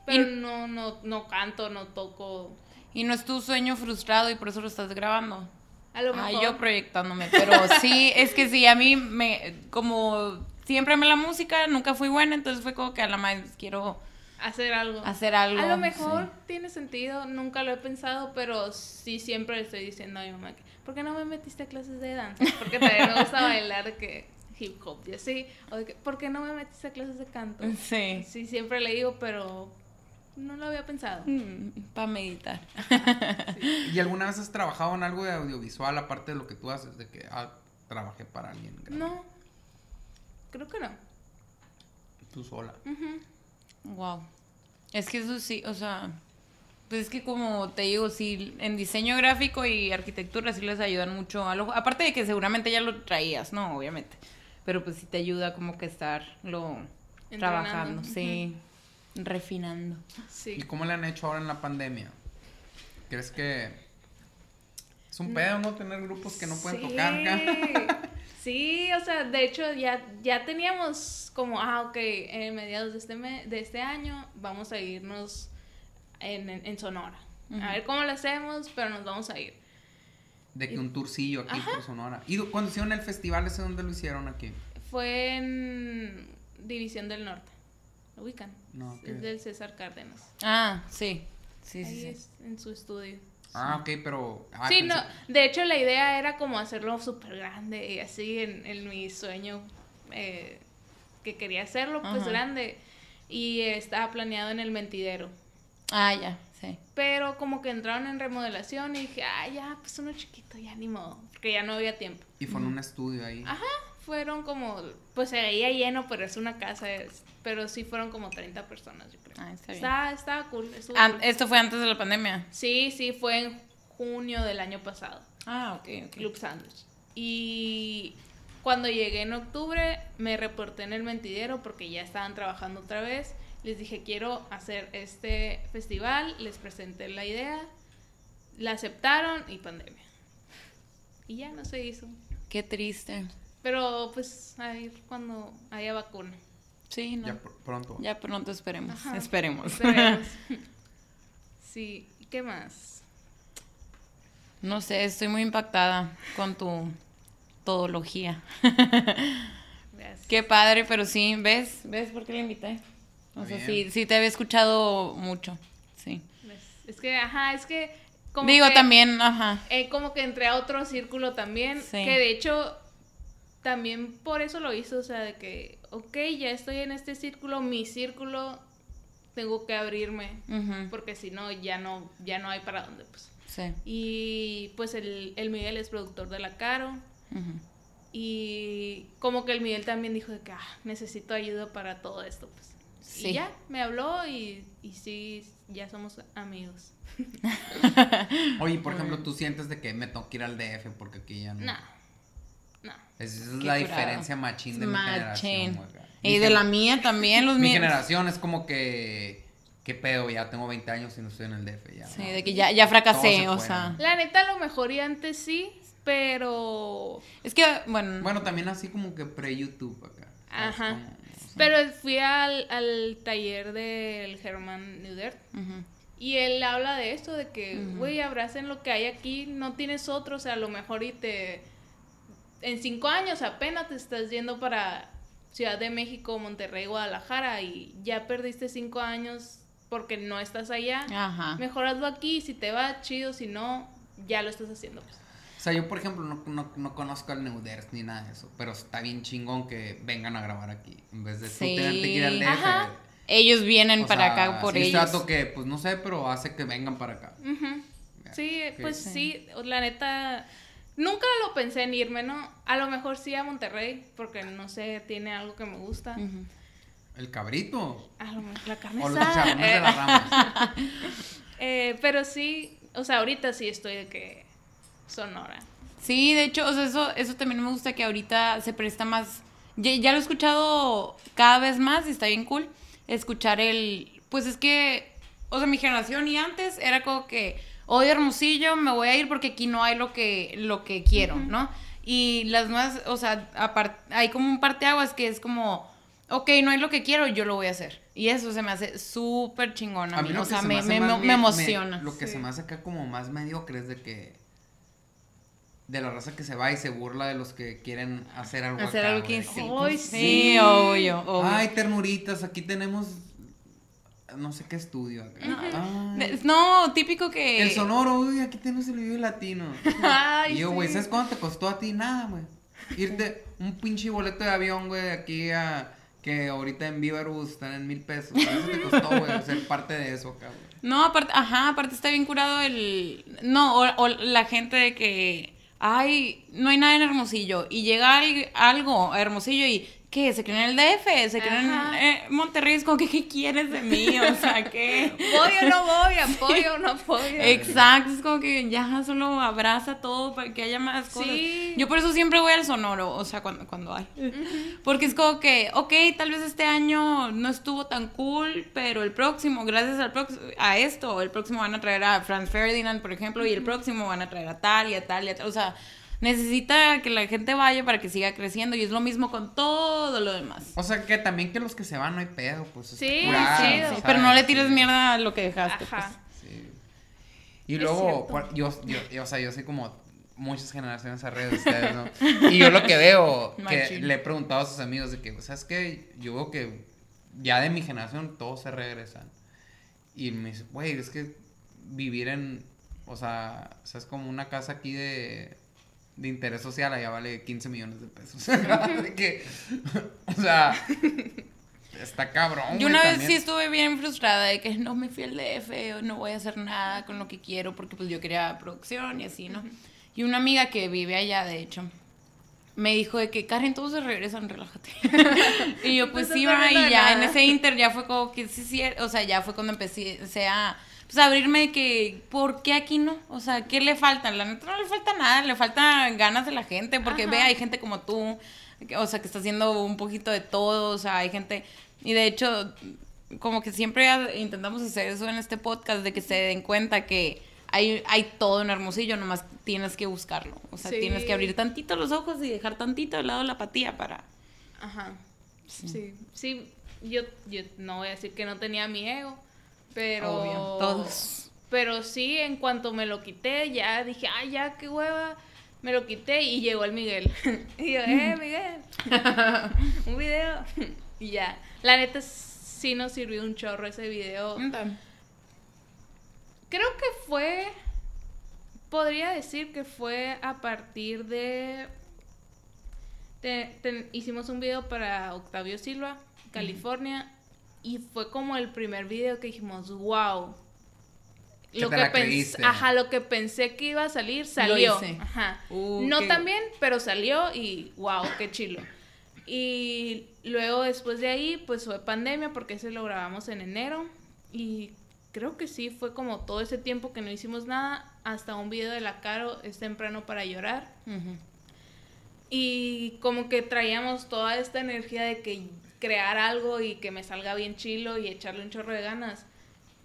Speaker 4: Pero
Speaker 3: Y-
Speaker 4: no, no, no canto, no toco.
Speaker 3: Y no es tu sueño frustrado y por eso lo estás grabando.
Speaker 4: A lo
Speaker 3: Ay,
Speaker 4: mejor.
Speaker 3: yo proyectándome, pero sí, es que sí, a mí me, como siempre me la música, nunca fui buena, entonces fue como que a la más quiero
Speaker 4: hacer algo.
Speaker 3: hacer algo.
Speaker 4: A lo mejor
Speaker 3: sí.
Speaker 4: tiene sentido, nunca lo he pensado, pero sí siempre le estoy diciendo a mi mamá que, ¿por qué no me metiste a clases de danza? Porque también me gusta bailar que hip hop y así, o de que, ¿por qué no me metiste a clases de canto?
Speaker 3: Sí.
Speaker 4: Sí, siempre le digo, pero no lo había pensado.
Speaker 3: Para meditar.
Speaker 1: ¿Y alguna vez has trabajado en algo de audiovisual aparte de lo que tú haces? De que ah, trabajé para alguien. grande?
Speaker 4: No, creo que no.
Speaker 1: Tú sola.
Speaker 3: Wow. Es que eso sí, o sea, pues es que como te digo, sí, en diseño gráfico y arquitectura sí les ayudan mucho a lo, aparte de que seguramente ya lo traías, ¿no? Obviamente. pero pues sí te ayuda como que estarlo
Speaker 4: Entrenando.
Speaker 3: trabajando, sí, refinando.
Speaker 4: Sí.
Speaker 1: ¿Y cómo le han hecho ahora en la pandemia? ¿Crees que es un pedo no tener grupos que no pueden
Speaker 4: Sí.
Speaker 1: tocar acá?
Speaker 4: Sí, o sea, de hecho ya, ya teníamos como, ah, ok, en mediados de este, me- de este año vamos a irnos en, en- en Sonora. A ver cómo lo hacemos, pero nos vamos a ir.
Speaker 1: De que un tourcillo aquí
Speaker 4: Ajá.
Speaker 1: por Sonora. ¿Y cuando hicieron el festival ese dónde lo hicieron aquí?
Speaker 4: Fue en División del Norte. ¿Lo ubican?
Speaker 1: No, ¿qué
Speaker 4: Es del César Cárdenas.
Speaker 3: Ah, sí, sí, sí,
Speaker 4: Ahí
Speaker 3: sí.
Speaker 4: es, en su estudio.
Speaker 1: Ah, ok, pero... ah,
Speaker 4: sí,
Speaker 1: pensé-
Speaker 4: no, de hecho la idea era como hacerlo súper grande y así en, en mi sueño eh, que quería hacerlo, pues
Speaker 3: Ajá.
Speaker 4: grande. Y estaba planeado en el mentidero.
Speaker 3: Ah, ya, sí.
Speaker 4: Pero como que entraron en remodelación y dije, ah, ya, pues uno chiquito, ya ni modo, porque ya no había tiempo.
Speaker 1: Y fue en un estudio ahí.
Speaker 4: Ajá, fueron como, pues se veía lleno, pero es una casa, es- pero sí fueron como 30 personas, yo creo.
Speaker 3: Ah, está bien.
Speaker 4: Está, cool.
Speaker 3: esto fue antes de la pandemia.
Speaker 4: Sí, sí, fue en junio del año pasado.
Speaker 3: Ah, ok, ok.
Speaker 4: Club Sandwich. Y cuando llegué en octubre, me reporté en el mentidero porque ya estaban trabajando otra vez. Les dije, quiero hacer este festival. Les presenté la idea. La aceptaron y pandemia. Y ya no se hizo.
Speaker 3: Qué triste.
Speaker 4: Pero pues a ver cuando haya vacuna.
Speaker 3: Sí, no.
Speaker 1: Ya
Speaker 3: Ya,
Speaker 1: pr- pronto.
Speaker 3: pronto esperemos.
Speaker 4: Ajá.
Speaker 3: Esperemos.
Speaker 4: Esperemos. sí, ¿y ¿qué más?
Speaker 3: no sé, estoy muy impactada con tu todología.
Speaker 4: Gracias.
Speaker 3: Qué padre, pero sí, ¿ves? ¿Ves por qué le invité? O sea, sí, sí te había escuchado mucho. Sí.
Speaker 4: Es- Es que, ajá, es que... como
Speaker 3: Digo,
Speaker 4: que-
Speaker 3: también, ajá.
Speaker 4: Eh, como que entré a otro círculo también,
Speaker 3: Sí.
Speaker 4: que de hecho también por eso lo hizo, o sea, de que, ok, ya estoy en este círculo, mi círculo, tengo que abrirme, porque si no, ya no, ya no hay para dónde, pues.
Speaker 3: Sí.
Speaker 4: Y pues el, el Miguel es productor de La Caro, y como que el Miguel también dijo de que, ah, necesito ayuda para todo esto, pues.
Speaker 3: Sí.
Speaker 4: Y ya, me habló y, y sí, ya somos amigos.
Speaker 1: Oye, por ejemplo, tú sientes de que me tengo que ir al DF porque aquí ya no.
Speaker 4: No, no.
Speaker 1: Esa es la
Speaker 3: curado.
Speaker 1: diferencia machín de mi generación.
Speaker 3: Y de la mía también, los
Speaker 1: Mi
Speaker 3: míos.
Speaker 1: generación es como que. ¿Qué pedo? Ya tengo 20 años y no estoy en el DF. Ya,
Speaker 3: Sí,
Speaker 1: ¿no?
Speaker 3: de que ya, ya fracasé,
Speaker 1: se
Speaker 3: o sea.
Speaker 4: La neta, a lo mejor y antes sí, pero.
Speaker 3: Es que, bueno.
Speaker 1: Bueno, también así como que pre-YouTube acá. ¿sabes?
Speaker 4: Ajá.
Speaker 1: Como-
Speaker 4: Pero fui al, al taller del Germán Neudert y él habla de esto, de que, güey, abracen lo que hay aquí, no tienes otro, o sea, a lo mejor y te. En cinco años apenas te estás yendo para Ciudad de México, Monterrey, Guadalajara y ya perdiste cinco años porque no estás allá.
Speaker 3: Ajá.
Speaker 4: Mejor hazlo aquí, si te va chido, si no, ya lo estás haciendo. Pues.
Speaker 1: O sea, yo, por ejemplo, no, no, no conozco al Neuders ni nada de eso. Pero está bien chingón que vengan a grabar aquí. En vez de tú
Speaker 3: Sí.
Speaker 1: tenerte que ir al DF.
Speaker 4: Ajá.
Speaker 3: Ellos vienen
Speaker 1: O
Speaker 3: para
Speaker 1: sea,
Speaker 3: acá por
Speaker 1: sí es
Speaker 3: ellos.
Speaker 1: trato que, pues no sé, pero hace que vengan para acá.
Speaker 4: Ujú. Sí,
Speaker 1: Ok.
Speaker 4: pues
Speaker 3: Sí.
Speaker 4: sí, la neta, nunca lo pensé en irme, ¿no? A lo mejor sí a Monterrey, porque no sé, tiene algo que me gusta.
Speaker 1: El cabrito.
Speaker 4: A lo mejor la carne
Speaker 1: O los de las ramas.
Speaker 4: eh, pero sí, o sea, ahorita sí estoy de que Sonora.
Speaker 3: Sí, de hecho, o sea, eso, eso también me gusta que ahorita se presta más. Ya, ya lo he escuchado cada vez más y está bien cool. Escuchar el. Pues es que. O sea, mi generación y antes era como que. Hoy Hermosillo, me voy a ir porque aquí no hay lo que, lo que quiero, ¿no? Y las nuevas, o sea, apart- hay como un parteaguas que es como, ok, no hay lo que quiero, yo lo voy a hacer. Y eso se me hace súper chingón a mí. O sea,
Speaker 1: se
Speaker 3: me, me, emociona.
Speaker 1: Lo que
Speaker 4: Sí.
Speaker 1: se me hace acá como más mediocre es de que. De la raza que se va y se burla de los que quieren hacer algo
Speaker 3: Hacer
Speaker 1: acá,
Speaker 3: algo que
Speaker 1: güey.
Speaker 3: sí.
Speaker 4: Ay,
Speaker 3: pues,
Speaker 4: sí.
Speaker 3: sí, obvio, obvio.
Speaker 1: Ay, ternuritas, aquí tenemos. No sé qué estudio acá. Ay,
Speaker 3: No, típico que.
Speaker 1: el sonoro, uy, aquí tenemos el video latino.
Speaker 4: Ay,
Speaker 1: y yo, güey,
Speaker 4: sí.
Speaker 1: ¿sabes cuánto te costó a ti? Nada, güey. Irte un pinche boleto de avión, güey, de aquí a. Que ahorita en Viverus están en mil pesos. Eso te costó, güey, ser parte de eso güey.
Speaker 3: No, aparte, ajá, aparte está bien curado el. No, o, o la gente de que. Ay, no hay nada en Hermosillo. Y llega al- algo a Hermosillo y ¿qué? Se creen en el DF, se creen
Speaker 4: Ajá.
Speaker 3: en eh, Monterrey, es como que, ¿qué quieres de mí? O sea, ¿qué?
Speaker 4: Voy o no voy, apoyo o no apoyo.
Speaker 3: Exacto, es como que ya solo abraza todo para que haya más cosas.
Speaker 4: Sí.
Speaker 3: Yo por eso siempre voy al sonoro, o sea, cuando, cuando hay. Porque es como que, ok, tal vez este año no estuvo tan cool, pero el próximo, gracias al próximo, a esto, el próximo van a traer a Franz Ferdinand, por ejemplo, y el próximo van a traer a tal y a tal y a tal. O sea, necesita que la gente vaya para que siga creciendo y es lo mismo con todo lo demás.
Speaker 1: O sea, que también que los que se van no hay pedo, pues.
Speaker 4: Sí,
Speaker 1: curado,
Speaker 4: sí.
Speaker 3: Pero no le tires
Speaker 1: Sí.
Speaker 3: mierda a lo que dejaste.
Speaker 4: Ajá.
Speaker 3: pues.
Speaker 1: Sí. Y
Speaker 4: Es
Speaker 1: luego, yo, yo, yo, o sea, yo soy como muchas generaciones arriba de ustedes, ¿no? Y yo lo que veo, que le he preguntado a sus amigos de que, ¿sabes qué? Yo veo que ya de mi generación todos se regresan. Y me dice, güey, es que vivir en, o sea, o sea, es como una casa aquí de, de interés social, allá vale 15 millones de pesos. Que, o sea, está cabrón.
Speaker 3: Yo una vez
Speaker 1: también.
Speaker 3: sí estuve bien frustrada de que no me fui al DF, no voy a hacer nada con lo que quiero porque pues yo quería producción y así, ¿no? Y una amiga que vive allá, de hecho, me dijo de que Karen, todos se regresan, relájate. y yo pues
Speaker 4: No
Speaker 3: va,
Speaker 4: perdiendo
Speaker 3: y ya en ese inter ya fue como que sí, sí, o sea, ya fue cuando empecé a pues, abrirme de que, ¿por qué aquí no? O sea, ¿qué le falta? La neta no le falta nada, le faltan ganas de la gente, porque
Speaker 4: Ajá.
Speaker 3: ve, hay gente como tú, o sea, que está haciendo un poquito de todo, o sea, hay gente, y de hecho, como que siempre intentamos hacer eso en este podcast, de que se den cuenta que hay, hay todo en Hermosillo, nomás tienes que buscarlo, o sea,
Speaker 4: Sí.
Speaker 3: tienes que abrir tantito los ojos y dejar tantito de lado la apatía para...
Speaker 4: Ajá. Sí. Sí, yo, yo no voy a decir que no tenía mi ego, pero.
Speaker 3: Obvio, todos.
Speaker 4: Pero sí, en cuanto me lo quité, ya dije, ay, ya, qué hueva. Me lo quité y llegó el Miguel. y yo, eh, Miguel, un video. y ya. La neta sí nos sirvió un chorro ese video. Creo que fue. Podría decir que fue a partir de. hicimos un video para Octavio Silva, California. Y fue como el primer video que dijimos, wow.
Speaker 1: Que
Speaker 4: Lo que,
Speaker 1: la
Speaker 4: pens-
Speaker 1: creíste.
Speaker 4: ajá, lo que pensé que iba a salir salió.
Speaker 3: hice.
Speaker 4: Ajá.
Speaker 3: Uh,
Speaker 4: no
Speaker 3: qué-
Speaker 4: tan bien, pero salió y wow, qué chilo. Y luego después de ahí, pues fue pandemia porque ese lo grabamos en enero. Y creo que sí, fue como todo ese tiempo que no hicimos nada, hasta un video de la Caro, es temprano para llorar. Y como que traíamos toda esta energía de que crear algo y que me salga bien chilo y echarle un chorro de ganas.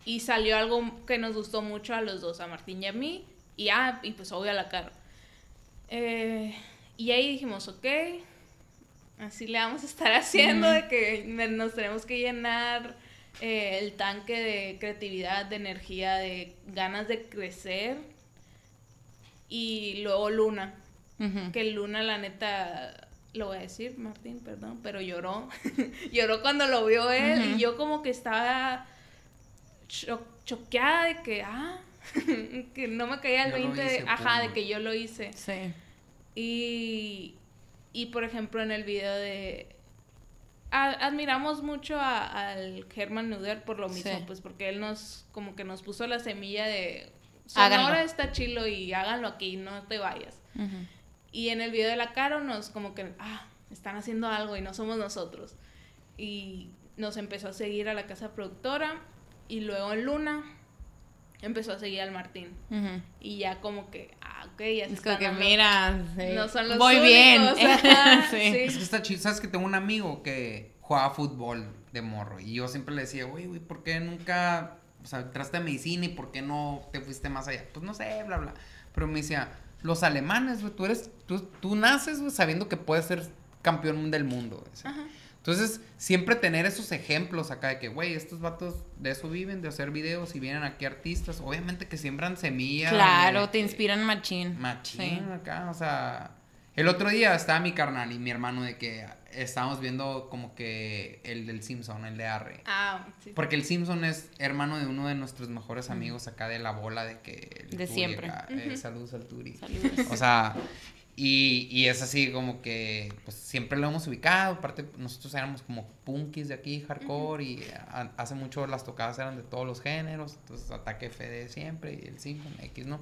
Speaker 4: Y salió algo que nos gustó mucho a los dos, a Martín y a mí. Y, ah, y pues obvio a la Caro. Eh, y ahí dijimos, ok, así le vamos a estar haciendo, de que nos tenemos que llenar eh, el tanque de creatividad, de energía, de ganas de crecer. Y luego Luna, que Luna, la neta, lo voy a decir, Martín, perdón, pero lloró. lloró cuando lo vio él y yo como que estaba cho- choqueada de que, ah, que no me caía el
Speaker 1: Yo lo
Speaker 4: 20, de- ajá, de que yo lo hice.
Speaker 3: Sí.
Speaker 4: Y, y por ejemplo, en el video de... admiramos mucho a- al Herman Nuder por lo mismo,
Speaker 3: Sí.
Speaker 4: pues porque él nos, como que nos puso la semilla de...
Speaker 3: Háganlo.
Speaker 4: Sonora está chilo y háganlo aquí, no te vayas. Y en el video de la Caro nos como que, ah, están haciendo algo y no somos nosotros. Y nos empezó a seguir a la casa productora y luego en Luna empezó a seguir al Martín.
Speaker 3: Ujú.
Speaker 4: Y ya como que, ah, ok, ya se
Speaker 3: Es como
Speaker 4: están
Speaker 3: que
Speaker 4: dando-
Speaker 3: mira, sí.
Speaker 4: No son los
Speaker 3: voy
Speaker 4: únicos,
Speaker 3: bien.
Speaker 4: ajá,
Speaker 3: sí.
Speaker 4: sí.
Speaker 1: Es que está chido. ¿Sabes que tengo un amigo que jugaba fútbol de morro? Y yo siempre le decía, güey, güey, ¿por qué nunca, o sea, entraste a medicina y por qué no te fuiste más allá? Pues no sé, bla, bla. Pero me decía, los alemanes, güey, tú eres, tú, tú naces, güey, sabiendo que puedes ser campeón del mundo. güey, ¿sí?
Speaker 4: Ajá.
Speaker 1: Entonces, siempre tener esos ejemplos acá de que, güey, estos vatos de eso viven, de hacer videos y vienen aquí artistas. Obviamente que siembran semillas.
Speaker 3: Claro, te
Speaker 1: que-
Speaker 3: inspiran machín.
Speaker 1: Machín
Speaker 3: Sí.
Speaker 1: acá, o sea. El otro día estaba mi carnal y mi hermano de que estábamos viendo como que el del Simpson, el de Arre.
Speaker 4: Ah, sí.
Speaker 1: Porque el Simpson es hermano de uno de nuestros mejores amigos acá de la bola de que... el
Speaker 3: De
Speaker 1: Turi
Speaker 3: siempre.
Speaker 1: acá, eh, saludos al Turi.
Speaker 3: Saludos.
Speaker 1: O sea, y, y es así como que, pues siempre lo hemos ubicado. Aparte, nosotros éramos como punkis de aquí, hardcore, y a- hace mucho las tocadas eran de todos los géneros. Entonces, Ataque FD siempre y el Simpson X, ¿no?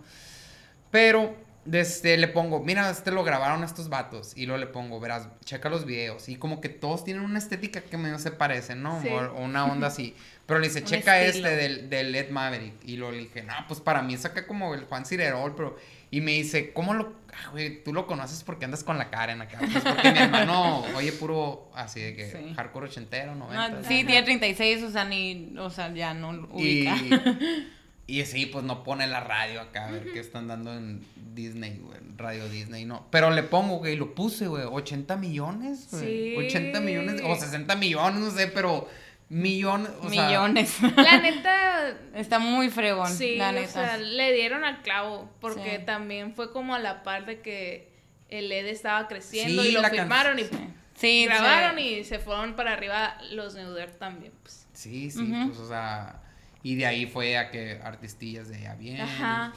Speaker 1: Pero Desde le pongo, mira, este lo grabaron estos vatos. Y luego le pongo, verás, checa los videos. Y como que todos tienen una estética que medio se parecen, ¿no?
Speaker 4: Sí.
Speaker 1: O, o una onda así. Pero le dice, checa
Speaker 3: estilo.
Speaker 1: este del, del Ed Maverick. Y luego le dije, no, pues para mí es acá como el Juan Cirerol, pero. Y me dice, ¿cómo lo.? Ah, güey, tú lo conoces porque andas con la Karen acá. Pues porque mi hermano oye puro así de que
Speaker 3: Sí.
Speaker 1: hardcore ochentero,
Speaker 3: No,
Speaker 1: noventa.
Speaker 3: sí, tiene 36, o sea, ni, o sea, ya no ubica.
Speaker 1: y sí, pues no pone la radio acá a ver qué están dando en Disney, güey, en Radio Disney, no. Pero le pongo, güey, lo puse, güey, 80 millones, güey.
Speaker 4: Sí.
Speaker 1: 80 millones, o 60 millones, no sé, pero millones, o sea,
Speaker 3: Millones.
Speaker 4: La neta,
Speaker 3: Está muy fregón,
Speaker 4: sí,
Speaker 3: la
Speaker 4: o
Speaker 3: neta.
Speaker 4: sea, le dieron al clavo, porque
Speaker 3: Sí.
Speaker 4: también fue como a la par de que el LED estaba creciendo
Speaker 1: Sí,
Speaker 4: y lo
Speaker 1: can-
Speaker 4: firmaron y
Speaker 3: Sí, sí,
Speaker 4: grabaron
Speaker 3: sí.
Speaker 4: y se fueron para arriba los Neuder también, pues.
Speaker 1: Sí, sí, pues, o sea, y de ahí fue a que artistillas de ya bien.
Speaker 4: Ajá.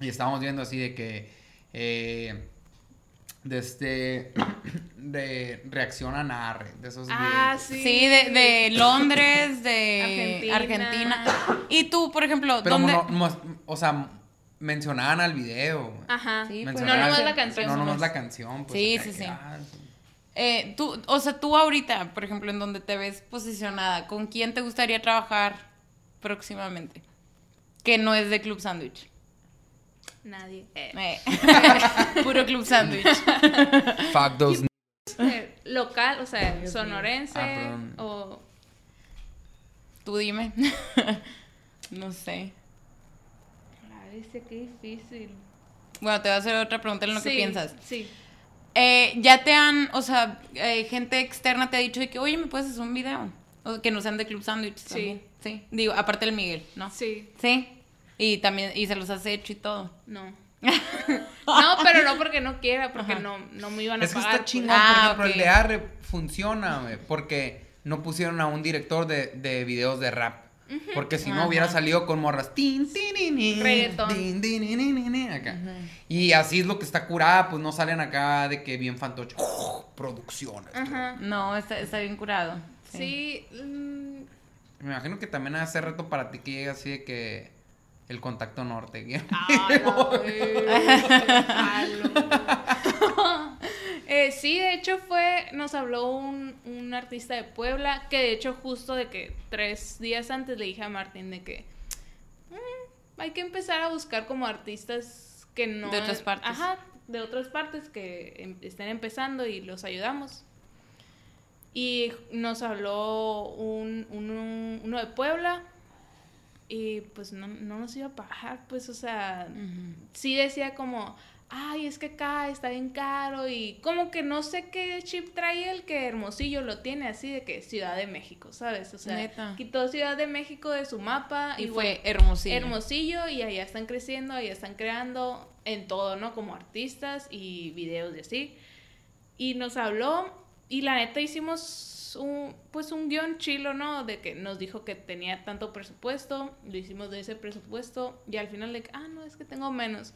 Speaker 1: Y estábamos viendo así de que, eh, de este, de reaccionan a Arre, de esos
Speaker 4: Ah,
Speaker 1: videos.
Speaker 4: sí.
Speaker 3: Sí, de, de Londres, de
Speaker 4: Argentina.
Speaker 3: Argentina. Y tú, por ejemplo,
Speaker 1: Pero,
Speaker 3: ¿dónde?
Speaker 1: no- no- o sea, mencionaban al video.
Speaker 4: Ajá.
Speaker 3: Sí, pues.
Speaker 4: No nomás la canción.
Speaker 1: No nomás la canción. Pues,
Speaker 3: Sí, sí, sí.
Speaker 1: ah,
Speaker 3: Eh, tú, o sea, tú ahorita, por ejemplo, en donde te ves posicionada, ¿con quién te gustaría trabajar próximamente? Que no es de Club Sandwich.
Speaker 4: Nadie.
Speaker 3: Eh. Puro Club Sandwich.
Speaker 1: Fuck those
Speaker 4: Eh, local, o sea, sonorense
Speaker 1: Ah,
Speaker 4: o
Speaker 3: Tú dime. no sé.
Speaker 4: Ay, sí, qué difícil.
Speaker 3: Bueno, te voy a hacer otra pregunta en lo que piensas.
Speaker 4: Sí.
Speaker 3: Eh, ya te han, o sea, eh, gente externa te ha dicho de que, oye, ¿me puedes hacer un video? O que no sean de Club Sandwich.
Speaker 4: Sí.
Speaker 3: también. Sí. Digo, aparte del Miguel, ¿no?
Speaker 4: Sí.
Speaker 3: Sí. Y también, y se los has hecho y todo.
Speaker 4: No. no, pero no porque no quiera, porque
Speaker 3: Ajá.
Speaker 4: no, no me iban a
Speaker 1: Es que
Speaker 4: pagar.
Speaker 1: está
Speaker 4: pues.
Speaker 1: chingón,
Speaker 3: Ah,
Speaker 1: por ejemplo,
Speaker 3: ok.
Speaker 1: el de Arre funciona, güey, porque no pusieron a un director de, de videos de rap. Porque si no
Speaker 3: Ajá.
Speaker 1: hubiera salido con morras. Tin, tin, tin, tin,
Speaker 4: Reggaetón.
Speaker 1: tin, tin, tin, tin, tin, acá. Y así es lo que está curada, pues no salen acá de que bien fantoche. producciones.
Speaker 4: Ajá.
Speaker 3: No, está, está bien curado.
Speaker 4: Sí. mm,
Speaker 1: Me imagino que también hace reto para ti que llegue así de que el contacto norte. que-
Speaker 4: Eh, sí, de hecho fue, nos habló un, un artista de Puebla, que de hecho justo de que tres días antes le dije a Martín de que "Mm, hay que empezar a buscar como artistas que no...
Speaker 3: De otras partes.
Speaker 4: Ajá, de otras partes que em- estén empezando y los ayudamos. Y nos habló un, un- uno de Puebla y pues no, no nos iba a pagar, pues o sea, sí decía como, ay, es que acá está bien caro y como que no sé qué chip trae el que Hermosillo lo tiene así de que Ciudad de México, ¿sabes? O sea,
Speaker 3: Neta.
Speaker 4: quitó Ciudad de México de su mapa
Speaker 3: Y
Speaker 4: y,
Speaker 3: fue hermosillo.
Speaker 4: Hermosillo y allá están creciendo, allá están creando en todo, ¿no? Como artistas y videos y así. Y nos habló y la neta hicimos un, pues un guion chilo, ¿no? De que nos dijo que tenía tanto presupuesto, lo hicimos de ese presupuesto y al final de que, ah, no, es que tengo menos.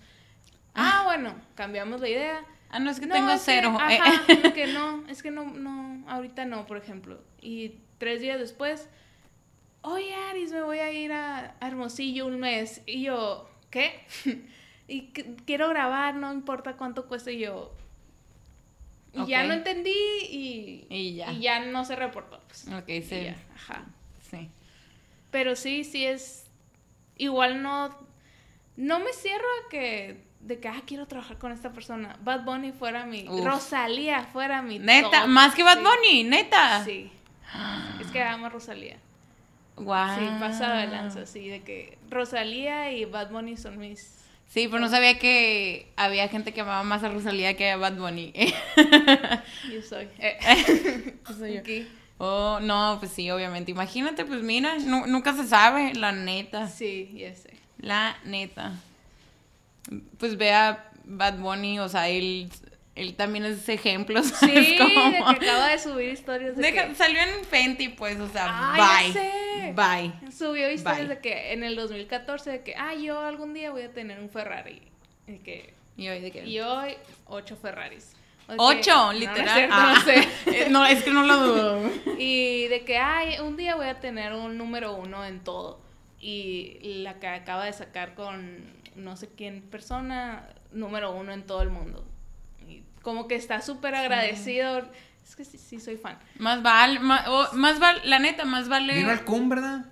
Speaker 4: Ah, bueno, cambiamos la idea.
Speaker 3: Ah, no, es que
Speaker 4: No,
Speaker 3: tengo
Speaker 4: es que-
Speaker 3: cero. eh.
Speaker 4: ajá, como que no, es que no, no, ahorita no, por ejemplo. Y tres días después, oye, Aris, me voy a ir a, a Hermosillo un mes. Y yo, ¿qué? y quiero grabar, no importa cuánto cueste. Y yo, y ya no entendí y,
Speaker 3: Y ya.
Speaker 4: y ya no se reportó. Pues.
Speaker 3: Ok, sí.
Speaker 4: ya, ajá.
Speaker 3: Sí.
Speaker 4: Pero sí, sí es. Igual no. No me cierro a que. De que, ah, quiero trabajar con esta persona. Bad Bunny fuera mi.
Speaker 3: Uf.
Speaker 4: Rosalía fuera mi.
Speaker 3: Neta,
Speaker 4: top,
Speaker 3: más que Bad
Speaker 4: sí.
Speaker 3: Bunny, neta.
Speaker 4: Sí. Es que amo a Rosalía.
Speaker 3: Guau.
Speaker 4: Sí, pasada de lanza, sí. De que Rosalía y Bad Bunny son mis.
Speaker 3: Sí, pero no sabía que había gente que amaba más a Rosalía que a Bad Bunny.
Speaker 4: Yo soy. Eh,
Speaker 3: Soy yo.
Speaker 4: aquí.
Speaker 3: Oh, no, pues sí, obviamente. Imagínate, pues mira, nu- nunca se sabe, la neta.
Speaker 4: Sí, ya sé.
Speaker 3: La neta. Pues ve a Bad Bunny, o sea, él, él también es ejemplo.
Speaker 4: Sí,
Speaker 3: ¿sabes
Speaker 4: de que
Speaker 3: cómo?
Speaker 4: acaba de subir historias de
Speaker 3: Deja-
Speaker 4: que.
Speaker 3: Salió en Fenty, pues, o sea,
Speaker 4: Ah,
Speaker 3: bye.
Speaker 4: sé.
Speaker 3: Bye.
Speaker 4: Subió historias
Speaker 3: Bye.
Speaker 4: de que en el 2014 de que, ah, yo algún día voy a tener un Ferrari. Y que
Speaker 3: Y hoy de que.
Speaker 4: Y hoy, ocho Ferraris. O de
Speaker 3: Ocho,
Speaker 4: no, no
Speaker 3: literal.
Speaker 4: cierto,
Speaker 3: Ah,
Speaker 4: no sé.
Speaker 3: eh, no, es que no lo dudo.
Speaker 4: Y de que, ay, un día voy a tener un número uno en todo. Y la que acaba de sacar con no sé quién persona, número uno en todo el mundo. Como que está súper agradecido. Es que sí, sí soy fan.
Speaker 3: Más vale, más, más vale, la neta, más vale.
Speaker 1: Vino al cum, ¿verdad?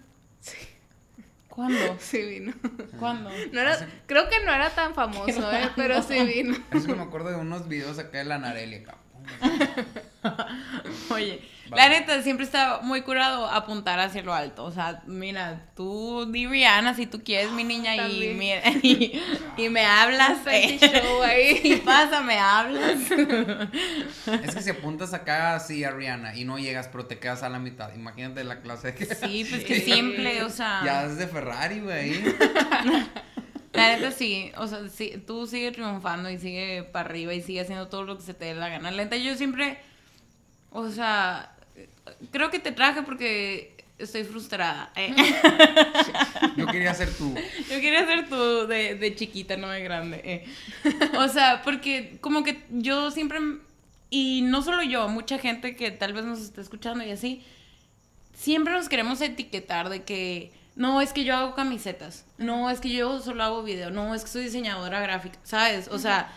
Speaker 3: ¿Cuándo?
Speaker 4: Sí vino.
Speaker 3: ¿Cuándo?
Speaker 4: No era, creo que no era tan famoso, ¿eh? pero sí vino.
Speaker 1: Es que me acuerdo de unos videos acá de la Nareli acá.
Speaker 3: Oye,
Speaker 1: Va.
Speaker 3: la neta, siempre está muy curado apuntar hacia lo alto. O sea, mira, tú di Rihanna si tú quieres, mi niña, y, mira, y, y me hablas. Eh.
Speaker 4: show ahí.
Speaker 3: Y pasa, me hablas.
Speaker 1: Es que si apuntas acá así a Rihanna y no llegas, pero te quedas a la mitad. Imagínate la clase que.
Speaker 3: Sí, pues que siempre, o sea.
Speaker 1: Ya es de Ferrari, güey.
Speaker 3: La neta sí, o sea, sí, tú sigue triunfando y sigue para arriba y sigue haciendo todo lo que se te dé la gana. La neta yo siempre, o sea, creo que te traje porque estoy frustrada. eh.
Speaker 1: Yo quería ser tú.
Speaker 3: Yo quería ser tú de, de chiquita, no de grande. eh. O sea, porque como que yo siempre, y no solo yo, mucha gente que tal vez nos está escuchando y así, siempre nos queremos etiquetar de que, no, es que yo hago camisetas, no, es que yo solo hago video, no, es que soy diseñadora gráfica, ¿sabes? O sea,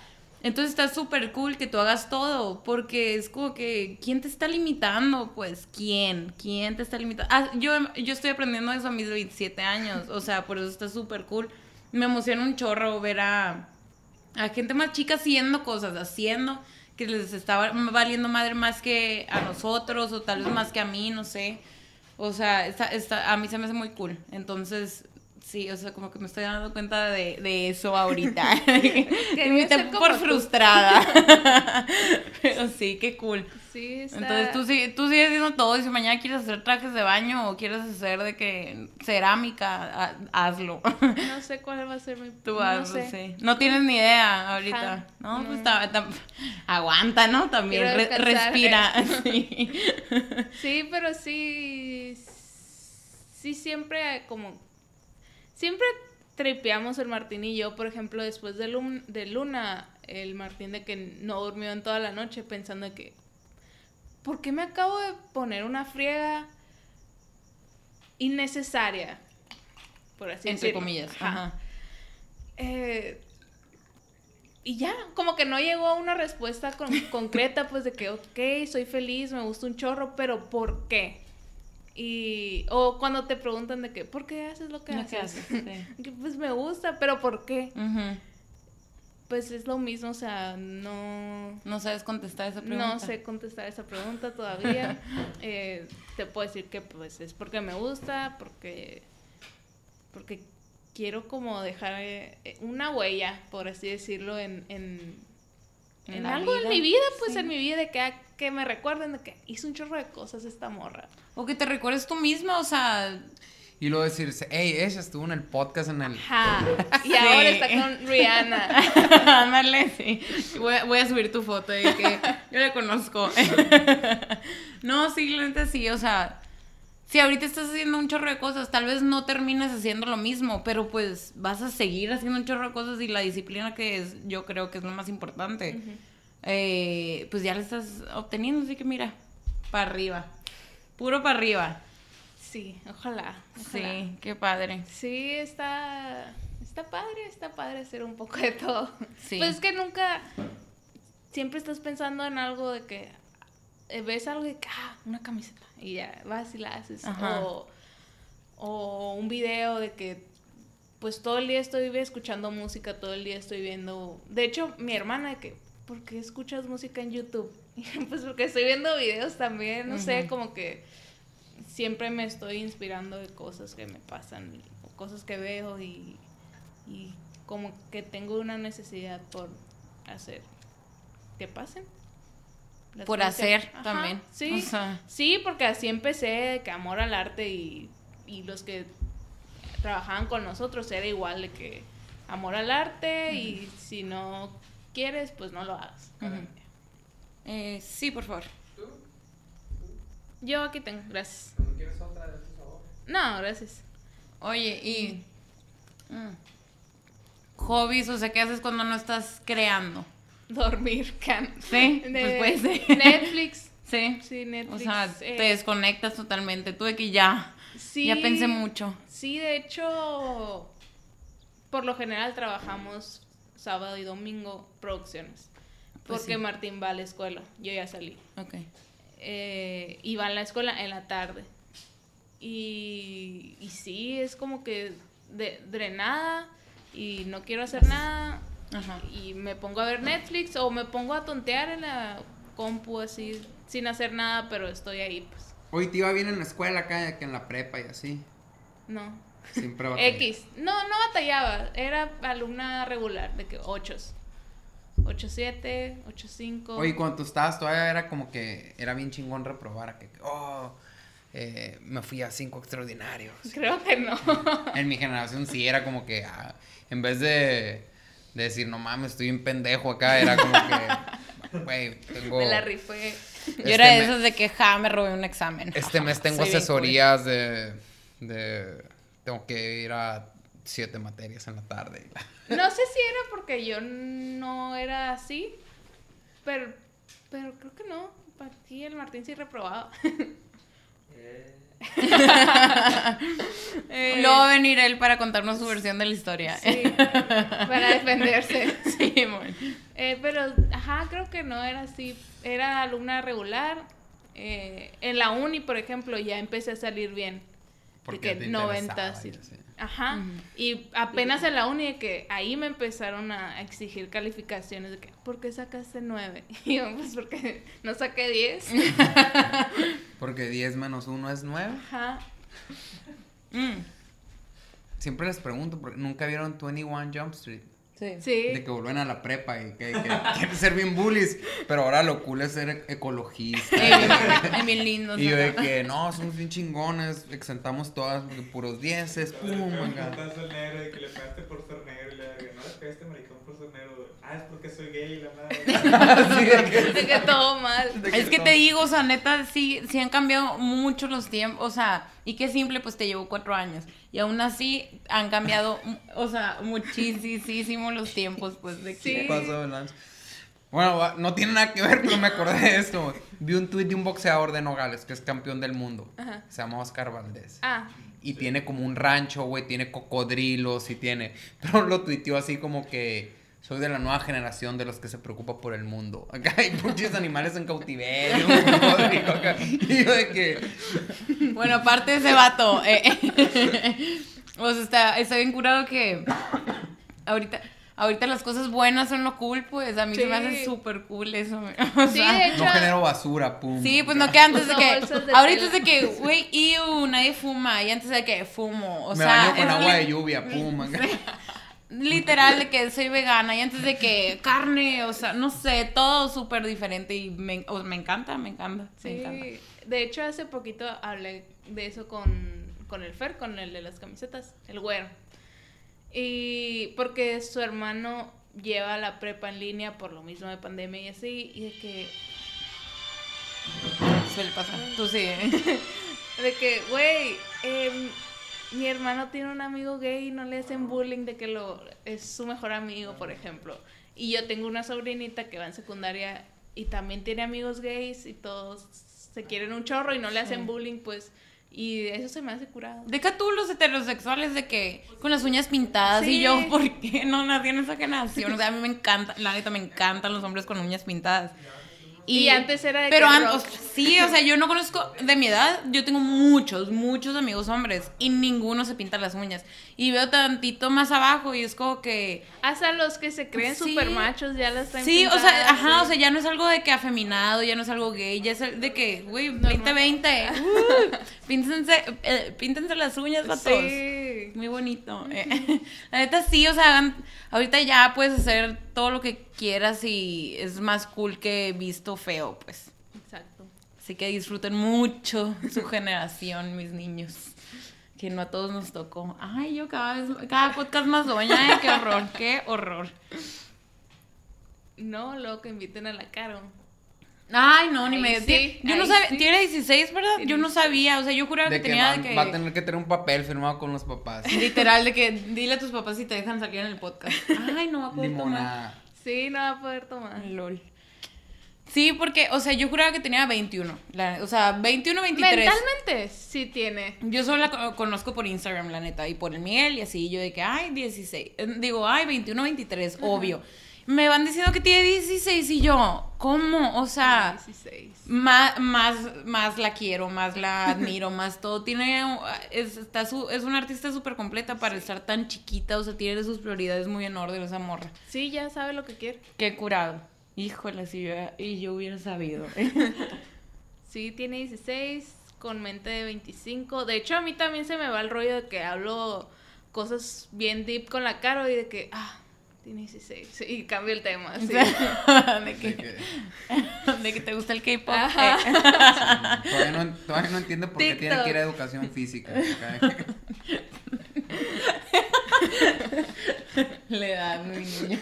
Speaker 3: entonces está súper cool que tú hagas todo, porque es como que, ¿quién te está limitando? Pues, ¿quién? ¿Quién te está limitando? Ah, yo, yo estoy aprendiendo eso a mis 27 años, o sea, por eso está súper cool. Me emociona un chorro ver a, a gente más chica haciendo cosas, haciendo que les está valiendo madre más que a nosotros o tal vez más que a mí, no sé. O sea, está, está, a mí se me hace muy cool. Entonces, sí, o sea, como que me estoy dando cuenta de, de eso ahorita.
Speaker 4: Como
Speaker 3: por frustrada. Pero sí, qué cool.
Speaker 4: Sí, está...
Speaker 3: Entonces tú, sigue- tú sigues haciendo todo y si mañana quieres hacer trajes de baño o quieres hacer de que cerámica, ha- hazlo.
Speaker 4: No sé cuál va a ser mi...
Speaker 3: Tú
Speaker 4: no
Speaker 3: hazlo,
Speaker 4: sé.
Speaker 3: sí. No tienes ni idea ahorita.
Speaker 4: Ajá.
Speaker 3: No, pues
Speaker 4: No.
Speaker 3: ta- ta- aguanta, ¿no? También re- respira. Sí.
Speaker 4: Sí, pero sí... Sí, siempre como... Siempre tripeamos el Martín y yo, por ejemplo, después de, Lun- de Luna, el Martín de que no durmió en toda la noche pensando de que... ¿Por qué me acabo de poner una friega innecesaria? Por así
Speaker 3: Entre
Speaker 4: decirlo.
Speaker 3: comillas.
Speaker 4: Ajá.
Speaker 3: Ajá.
Speaker 4: Eh, y ya, como que no llegó a una respuesta con- concreta, pues de que, ok, soy feliz, me gusta un chorro, pero ¿por qué? Y, o cuando te preguntan de que, ¿por qué haces lo que
Speaker 3: Lo
Speaker 4: haces?
Speaker 3: que haces, sí.
Speaker 4: Pues me gusta, pero ¿por qué? Pues es lo mismo, o sea, no,
Speaker 3: No sabes contestar esa pregunta.
Speaker 4: no sé contestar esa pregunta todavía. Eh, te puedo decir que pues es porque me gusta, porque, porque quiero como dejar eh, una huella, por así decirlo, en, en,
Speaker 3: En
Speaker 4: en
Speaker 3: la
Speaker 4: algo
Speaker 3: vida,
Speaker 4: en mi vida, pues
Speaker 3: sí.
Speaker 4: en mi vida, de que, que me recuerden de que hizo un chorro de cosas esta morra.
Speaker 3: O que te recuerdes tú misma, o sea,
Speaker 1: Y luego decirse, hey, ella estuvo en el podcast en el.
Speaker 4: Ajá. Y
Speaker 3: Sí.
Speaker 4: ahora está con Rihanna.
Speaker 3: Ándale, sí. Voy a, voy a subir tu foto de que yo le conozco. no, sí, la neta sí, o sea, si ahorita estás haciendo un chorro de cosas, tal vez no termines haciendo lo mismo, pero pues vas a seguir haciendo un chorro de cosas y la disciplina que es, yo creo que es lo más importante, eh, pues ya la estás obteniendo, así que mira, para arriba, puro para arriba.
Speaker 4: Sí, ojalá. ojalá.
Speaker 3: Sí, qué padre.
Speaker 4: Sí, está, está padre, está padre hacer un poco de todo.
Speaker 3: Sí.
Speaker 4: Pues es que nunca, siempre estás pensando en algo de que ves algo de que, ah, una camiseta, y ya vas y la haces. O, o un video de que, pues todo el día estoy escuchando música, todo el día estoy viendo. De hecho, mi hermana de que, ¿por qué escuchas música en YouTube? pues porque estoy viendo videos también, no sé, como que siempre me estoy inspirando de cosas que me pasan y- o cosas que veo y, y como que tengo una necesidad por hacer que pasen. Las
Speaker 3: Por hacer
Speaker 4: Ajá,
Speaker 3: también.
Speaker 4: Sí,
Speaker 3: O sea.
Speaker 4: sí, porque así empecé, que amor al arte y, y los que trabajaban con nosotros era igual de que amor al arte y si no quieres, pues no lo hagas.
Speaker 3: Eh, sí, por favor.
Speaker 4: Yo aquí tengo, gracias.
Speaker 1: ¿Quieres otra de tu sabor?
Speaker 4: No, gracias.
Speaker 3: Oye, y. mm, hobbies, o sea, ¿qué haces cuando no estás creando?
Speaker 4: Dormir, can.
Speaker 3: Sí,
Speaker 4: De-
Speaker 3: pues puede ser.
Speaker 4: Netflix.
Speaker 3: Sí.
Speaker 4: Sí, Netflix.
Speaker 3: O sea,
Speaker 4: eh,
Speaker 3: te desconectas totalmente. Tú de que ya.
Speaker 4: sí,
Speaker 3: Ya pensé mucho.
Speaker 4: Sí, de hecho, por lo general trabajamos sábado y domingo producciones.
Speaker 3: Pues
Speaker 4: Porque
Speaker 3: sí.
Speaker 4: Martín va a la escuela, yo ya salí.
Speaker 3: Ok.
Speaker 4: Eh, y va a la escuela en la tarde. Y, y sí, es como que de- drenada y no quiero hacer nada.
Speaker 3: Ajá.
Speaker 4: Y me pongo a ver Netflix o me pongo a tontear en la compu así, sin hacer nada, pero estoy ahí, pues.
Speaker 1: Hoy te iba bien en la escuela acá, que en la prepa y así.
Speaker 4: No.
Speaker 1: Siempre batallé.
Speaker 4: X. No, no batallaba. Era alumna regular, de que 8. 8-7, 8-5.
Speaker 1: Oye, cuando tú estabas todavía era como que era bien chingón reprobar. a Que, oh, eh, me fui a cinco extraordinarios.
Speaker 4: Creo que no.
Speaker 1: En mi generación sí era como que, ah, en vez de, de decir, no mames, estoy un pendejo acá, era como que, güey, tengo...
Speaker 4: Me la rifé.
Speaker 3: Yo
Speaker 1: Este
Speaker 3: era de esas de que ja, me robé un examen.
Speaker 1: Este mes tengo
Speaker 3: Soy
Speaker 1: asesorías de, de... Tengo que ir a siete materias en la tarde.
Speaker 4: No sé si era porque yo no era así, pero, pero creo que no. Aquí el Martín sí reprobaba.
Speaker 2: Eh,
Speaker 3: Luego va a venir él para contarnos su versión de la historia.
Speaker 4: sí, para defenderse.
Speaker 3: Sí, bueno.
Speaker 4: Eh, pero, ajá, creo que no era así. Era alumna regular. Eh, en la uni, por ejemplo, ya empecé a salir bien.
Speaker 1: Porque
Speaker 4: noventas.
Speaker 1: y
Speaker 4: Ajá.
Speaker 3: Ujú.
Speaker 4: Y apenas en la uni que ahí me empezaron a exigir calificaciones de que, ¿por qué sacaste 9? Y yo, pues porque no saqué 10.
Speaker 1: Porque 10 menos 1 es 9.
Speaker 4: Ajá.
Speaker 3: Mm,
Speaker 1: Siempre les pregunto, porque nunca vieron 21 Jump Street.
Speaker 3: Sí.
Speaker 4: Sí.
Speaker 1: De que vuelven a la prepa y que, que quieren ser bien bullies. Pero ahora lo cool es ser ecologista.
Speaker 3: Ay, bien- lindo.
Speaker 1: Y yo de que no, somos bien chingones, exentamos todas puros dieces, pum, acá.
Speaker 2: El negro de que le pegaste por ser negro y le digo, no le pegaste maricón por ser negro. güey. Ah, es porque soy gay, la madre.
Speaker 1: Así de que-
Speaker 4: De que todo mal.
Speaker 3: Es que
Speaker 1: todo.
Speaker 3: te digo, o sea, neta, sí, sí han cambiado mucho los tiempos, o sea, y qué simple, pues te llevo cuatro años, y aún así han cambiado, o sea, muchísimo los tiempos, pues, de que...
Speaker 4: Sí.
Speaker 1: ¿Qué pasó? Bueno, no tiene nada que ver, pero me acordé de esto. Vi un tuit de un boxeador de Nogales que es campeón del mundo.
Speaker 4: Ajá.
Speaker 1: Se llama Oscar Valdés.
Speaker 4: Ah,
Speaker 1: Y tiene como un rancho, güey, tiene cocodrilos y tiene... Pero lo tuiteó así como que soy de la nueva generación de los que se preocupa por el mundo. Acá hay muchos animales en cautiverio. Y yo de que...
Speaker 3: Bueno, aparte de ese vato, eh, o sea, está, está bien curado que ahorita... Ahorita las cosas buenas son lo cool, pues a mí se me hace
Speaker 4: Sí.
Speaker 3: súper cool eso. o
Speaker 4: sí,
Speaker 3: sea,
Speaker 4: de hecho.
Speaker 1: No genero basura, pum.
Speaker 3: Sí, pues no que antes de que.
Speaker 4: de
Speaker 3: ahorita es de que, güey, iu, nadie fuma. Y antes de que fumo. O
Speaker 1: Me
Speaker 3: sea.
Speaker 1: baño con agua de lluvia, pum. acá.
Speaker 3: Literal de que soy vegana. Y antes de que carne, o sea, no sé, todo súper diferente. Y me, o- me encanta, me encanta. Me encanta.
Speaker 4: Sí, de hecho hace poquito hablé de eso con, con el Fer, con el de las camisetas, el güero. Y porque su hermano lleva la prepa en línea por lo mismo de pandemia y así, y de que,
Speaker 3: Suele pasar. Tú sí.
Speaker 4: de que, güey, em, mi hermano tiene un amigo gay y no le hacen bullying de que lo es su mejor amigo, por ejemplo. Y yo tengo una sobrinita que va en secundaria y también tiene amigos gays y todos se quieren un chorro y no le hacen
Speaker 3: Sí.
Speaker 4: bullying, pues. Y eso se me hace curado.
Speaker 3: Deja tú los heterosexuales de que con las uñas pintadas
Speaker 4: Sí.
Speaker 3: y yo, ¿por qué no nací en esa generación? O sea, a mí me encanta, la neta me encantan los hombres con uñas pintadas.
Speaker 4: Y antes era de
Speaker 3: Pero
Speaker 4: que
Speaker 3: an-
Speaker 4: rock.
Speaker 3: o sea, sí, o sea, yo no conozco de mi edad, yo tengo muchos, muchos amigos hombres y ninguno se pinta las uñas. Y veo tantito más abajo y es como que
Speaker 4: Hasta los que se creen
Speaker 3: Sí.
Speaker 4: super machos ya las traen
Speaker 3: Sí, o sea,
Speaker 4: pintadas,
Speaker 3: ajá,
Speaker 4: sí.
Speaker 3: o sea, ya no es algo de que afeminado, ya no es algo gay, ya es de que, güey,
Speaker 4: Normal.
Speaker 3: 2020, uh, píntense, eh, píntense las uñas, vatos.
Speaker 4: Sí.
Speaker 3: Muy bonito. eh. La neta sí, o sea, hagan- ahorita ya puedes hacer todo lo que quieras y es más cool que visto feo, pues.
Speaker 4: Exacto.
Speaker 3: Así que disfruten mucho su generación, mis niños. Que no a todos nos tocó. Ay, yo cada vez, cada podcast más doña, ¿eh? qué horror, qué horror.
Speaker 4: No, luego que inviten a la Caro.
Speaker 3: Ay, no, ni me.
Speaker 4: sí,
Speaker 3: yo no sabía.
Speaker 4: sí.
Speaker 3: Tiene 16, ¿verdad? Yo no sabía. O sea, yo juraba que
Speaker 1: que,
Speaker 3: tenía
Speaker 1: va,
Speaker 3: de que.
Speaker 1: va a tener que tener un papel firmado con los papás.
Speaker 3: Literal, de que dile a tus papás si te dejan salir en el podcast. Ay, no va a poder tomar.
Speaker 4: Sí, no va a poder tomar.
Speaker 3: LOL. Sí, porque, o sea, yo juraba que tenía 21. la- o sea, 21, 23.
Speaker 4: Mentalmente sí tiene.
Speaker 3: Yo solo la co- conozco por Instagram, la neta, y por el Miguel y así. Yo de que, ay, 16. eh, Digo, ay, 21, 23, obvio. Me van diciendo que tiene 16 y yo, ¿cómo? O sea,
Speaker 4: 16.
Speaker 3: más, más, más la quiero, más la admiro, más todo. Tiene, es, está su, es una artista súper completa para estar tan chiquita, o sea, tiene sus prioridades muy en orden esa morra.
Speaker 4: Sí, ya sabe lo que quiere.
Speaker 3: Qué curado. Híjole, si yo, y yo hubiera sabido.
Speaker 4: Sí, tiene 16, con mente de 25. De hecho, a mí también se me va el rollo de que hablo cosas bien deep con la cara y de que, ah, tiene 16. Y cambio el tema. Sí.
Speaker 3: de,
Speaker 1: De
Speaker 3: que,
Speaker 1: que-
Speaker 3: de que te gusta el K-pop. Eh.
Speaker 1: Todavía no, todavía no entiende por qué tiene
Speaker 4: TikTok.
Speaker 1: que ir a educación física.
Speaker 3: Le da mi niño.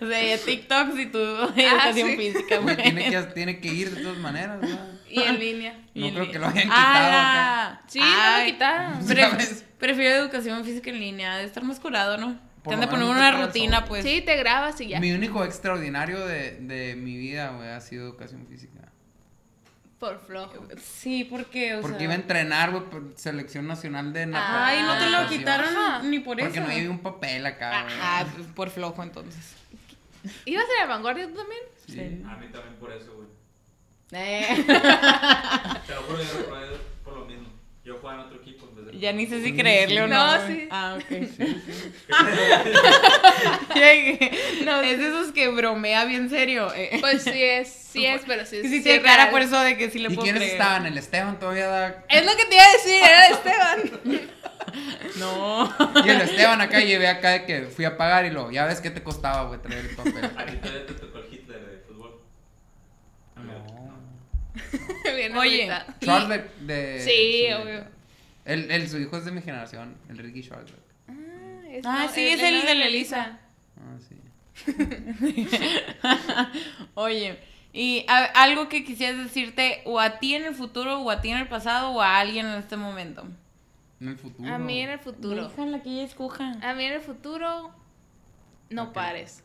Speaker 3: o sea, ella TikToks y tú educación
Speaker 4: sí.
Speaker 3: física,
Speaker 1: güey. tiene, que, tiene que ir de todas maneras, ¿no?
Speaker 4: Y en línea.
Speaker 1: No
Speaker 3: Y
Speaker 1: creo que lo hayan quitado
Speaker 3: ¡Ala!
Speaker 4: Sí, no lo quitaron.
Speaker 3: pre-
Speaker 1: ¿Sabes?
Speaker 3: prefiero educación física en línea, de estar más curado, ¿no?
Speaker 1: Por
Speaker 3: Te han de poner una rutina, pues.
Speaker 4: Sí, te grabas y ya.
Speaker 1: Mi único extraordinario de, de mi vida, güey, ha sido educación física.
Speaker 4: Por flojo.
Speaker 3: Sí, porque, o
Speaker 1: Porque
Speaker 3: sea...
Speaker 1: iba a entrenar, güey, por selección nacional de natación.
Speaker 3: Ay, no te lo quitaron
Speaker 4: Ajá.
Speaker 3: ni por
Speaker 1: Porque
Speaker 3: eso.
Speaker 1: no llevé un papel acá, güey.
Speaker 3: Ah, por flojo, entonces.
Speaker 4: ¿Ibas a la vanguardia tú también?
Speaker 1: Sí.
Speaker 2: A mí también por eso, güey.
Speaker 3: Eh,
Speaker 2: Te lo juro, yo por lo mismo. Yo jugaba en otro equipo. en vez de-
Speaker 3: ya ni sé si creerle o no.
Speaker 4: No, sí.
Speaker 3: Ah, ok.
Speaker 1: Sí, sí.
Speaker 3: no, es de esos que bromea bien serio. eh.
Speaker 4: Pues sí es, sí es, pero sí es.
Speaker 3: Sí, sí,
Speaker 4: sí
Speaker 3: cara por eso de que sí le
Speaker 1: ¿Y
Speaker 3: puedo
Speaker 1: quiénes
Speaker 3: creer.
Speaker 1: estaban? El Esteban todavía da...
Speaker 4: Es lo que te iba a decir, era Esteban.
Speaker 3: No.
Speaker 1: Y el Esteban acá llevé acá de que fui a pagar y lo... Ya ves qué te costaba, güey, traer el papel.
Speaker 2: A ti todavía te tocó el Hitler de fútbol.
Speaker 1: No.
Speaker 3: Oye.
Speaker 1: Charles de...
Speaker 4: Sí, obvio.
Speaker 1: Él, él, su hijo es de mi generación, el Ricky Charles.
Speaker 4: Ah, es,
Speaker 3: Ah, sí, es el de la Elisa.
Speaker 1: Ah, sí.
Speaker 3: Oye, y a- algo que quisieras decirte o a ti en el futuro o a ti en el pasado o a alguien en este momento.
Speaker 1: En el futuro.
Speaker 4: A mí en el futuro.
Speaker 3: Déjala que ella escoja.
Speaker 4: A mí en el futuro, no
Speaker 1: Ok.
Speaker 4: pares.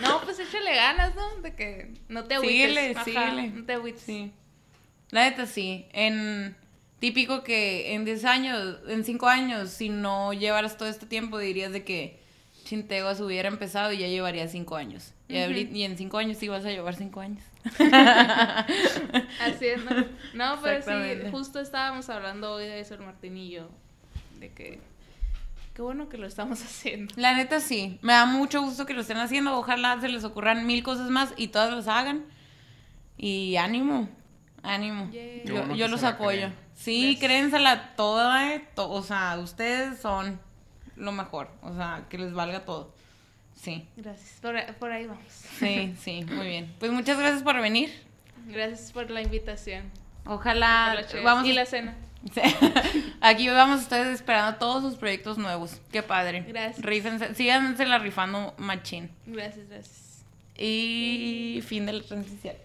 Speaker 4: No, pues échale ganas, ¿no? De que no te agüites.
Speaker 3: Síguele, síguele.
Speaker 4: No te agüites.
Speaker 3: Sí. La neta sí. En típico que en 10 años, en 5 años, si no llevaras todo este tiempo, dirías de que Chinteguas hubiera empezado y ya llevaría 5 años. Y,
Speaker 4: Ujú.
Speaker 3: ahorita- y en 5 años sí vas a llevar 5 años.
Speaker 4: Así es, ¿no? No, pero sí, justo estábamos hablando hoy de eso, el yo. De que. Qué bueno que lo estamos haciendo.
Speaker 3: La neta sí. Me da mucho gusto que lo estén haciendo. Ojalá se les ocurran mil cosas más y todas las hagan. Y ánimo. Ánimo. Yo,
Speaker 1: bueno
Speaker 3: yo
Speaker 1: que
Speaker 3: los apoyo.
Speaker 1: creen.
Speaker 3: Sí, créensela toda, eh, to- o sea, ustedes son lo mejor. O sea, que les valga todo. Sí,
Speaker 4: Gracias. Por, por ahí vamos.
Speaker 3: sí, sí, muy bien. Pues muchas gracias por venir.
Speaker 4: Gracias por la invitación.
Speaker 3: Ojalá
Speaker 4: Por la chévere.
Speaker 3: vamos
Speaker 4: y
Speaker 3: a-
Speaker 4: la cena.
Speaker 3: Sí. Aquí vamos ustedes esperando todos sus proyectos nuevos. Qué padre.
Speaker 4: Gracias.
Speaker 3: Rífense, síganse la rifando machín.
Speaker 4: Gracias, gracias.
Speaker 3: Y fin de la transición.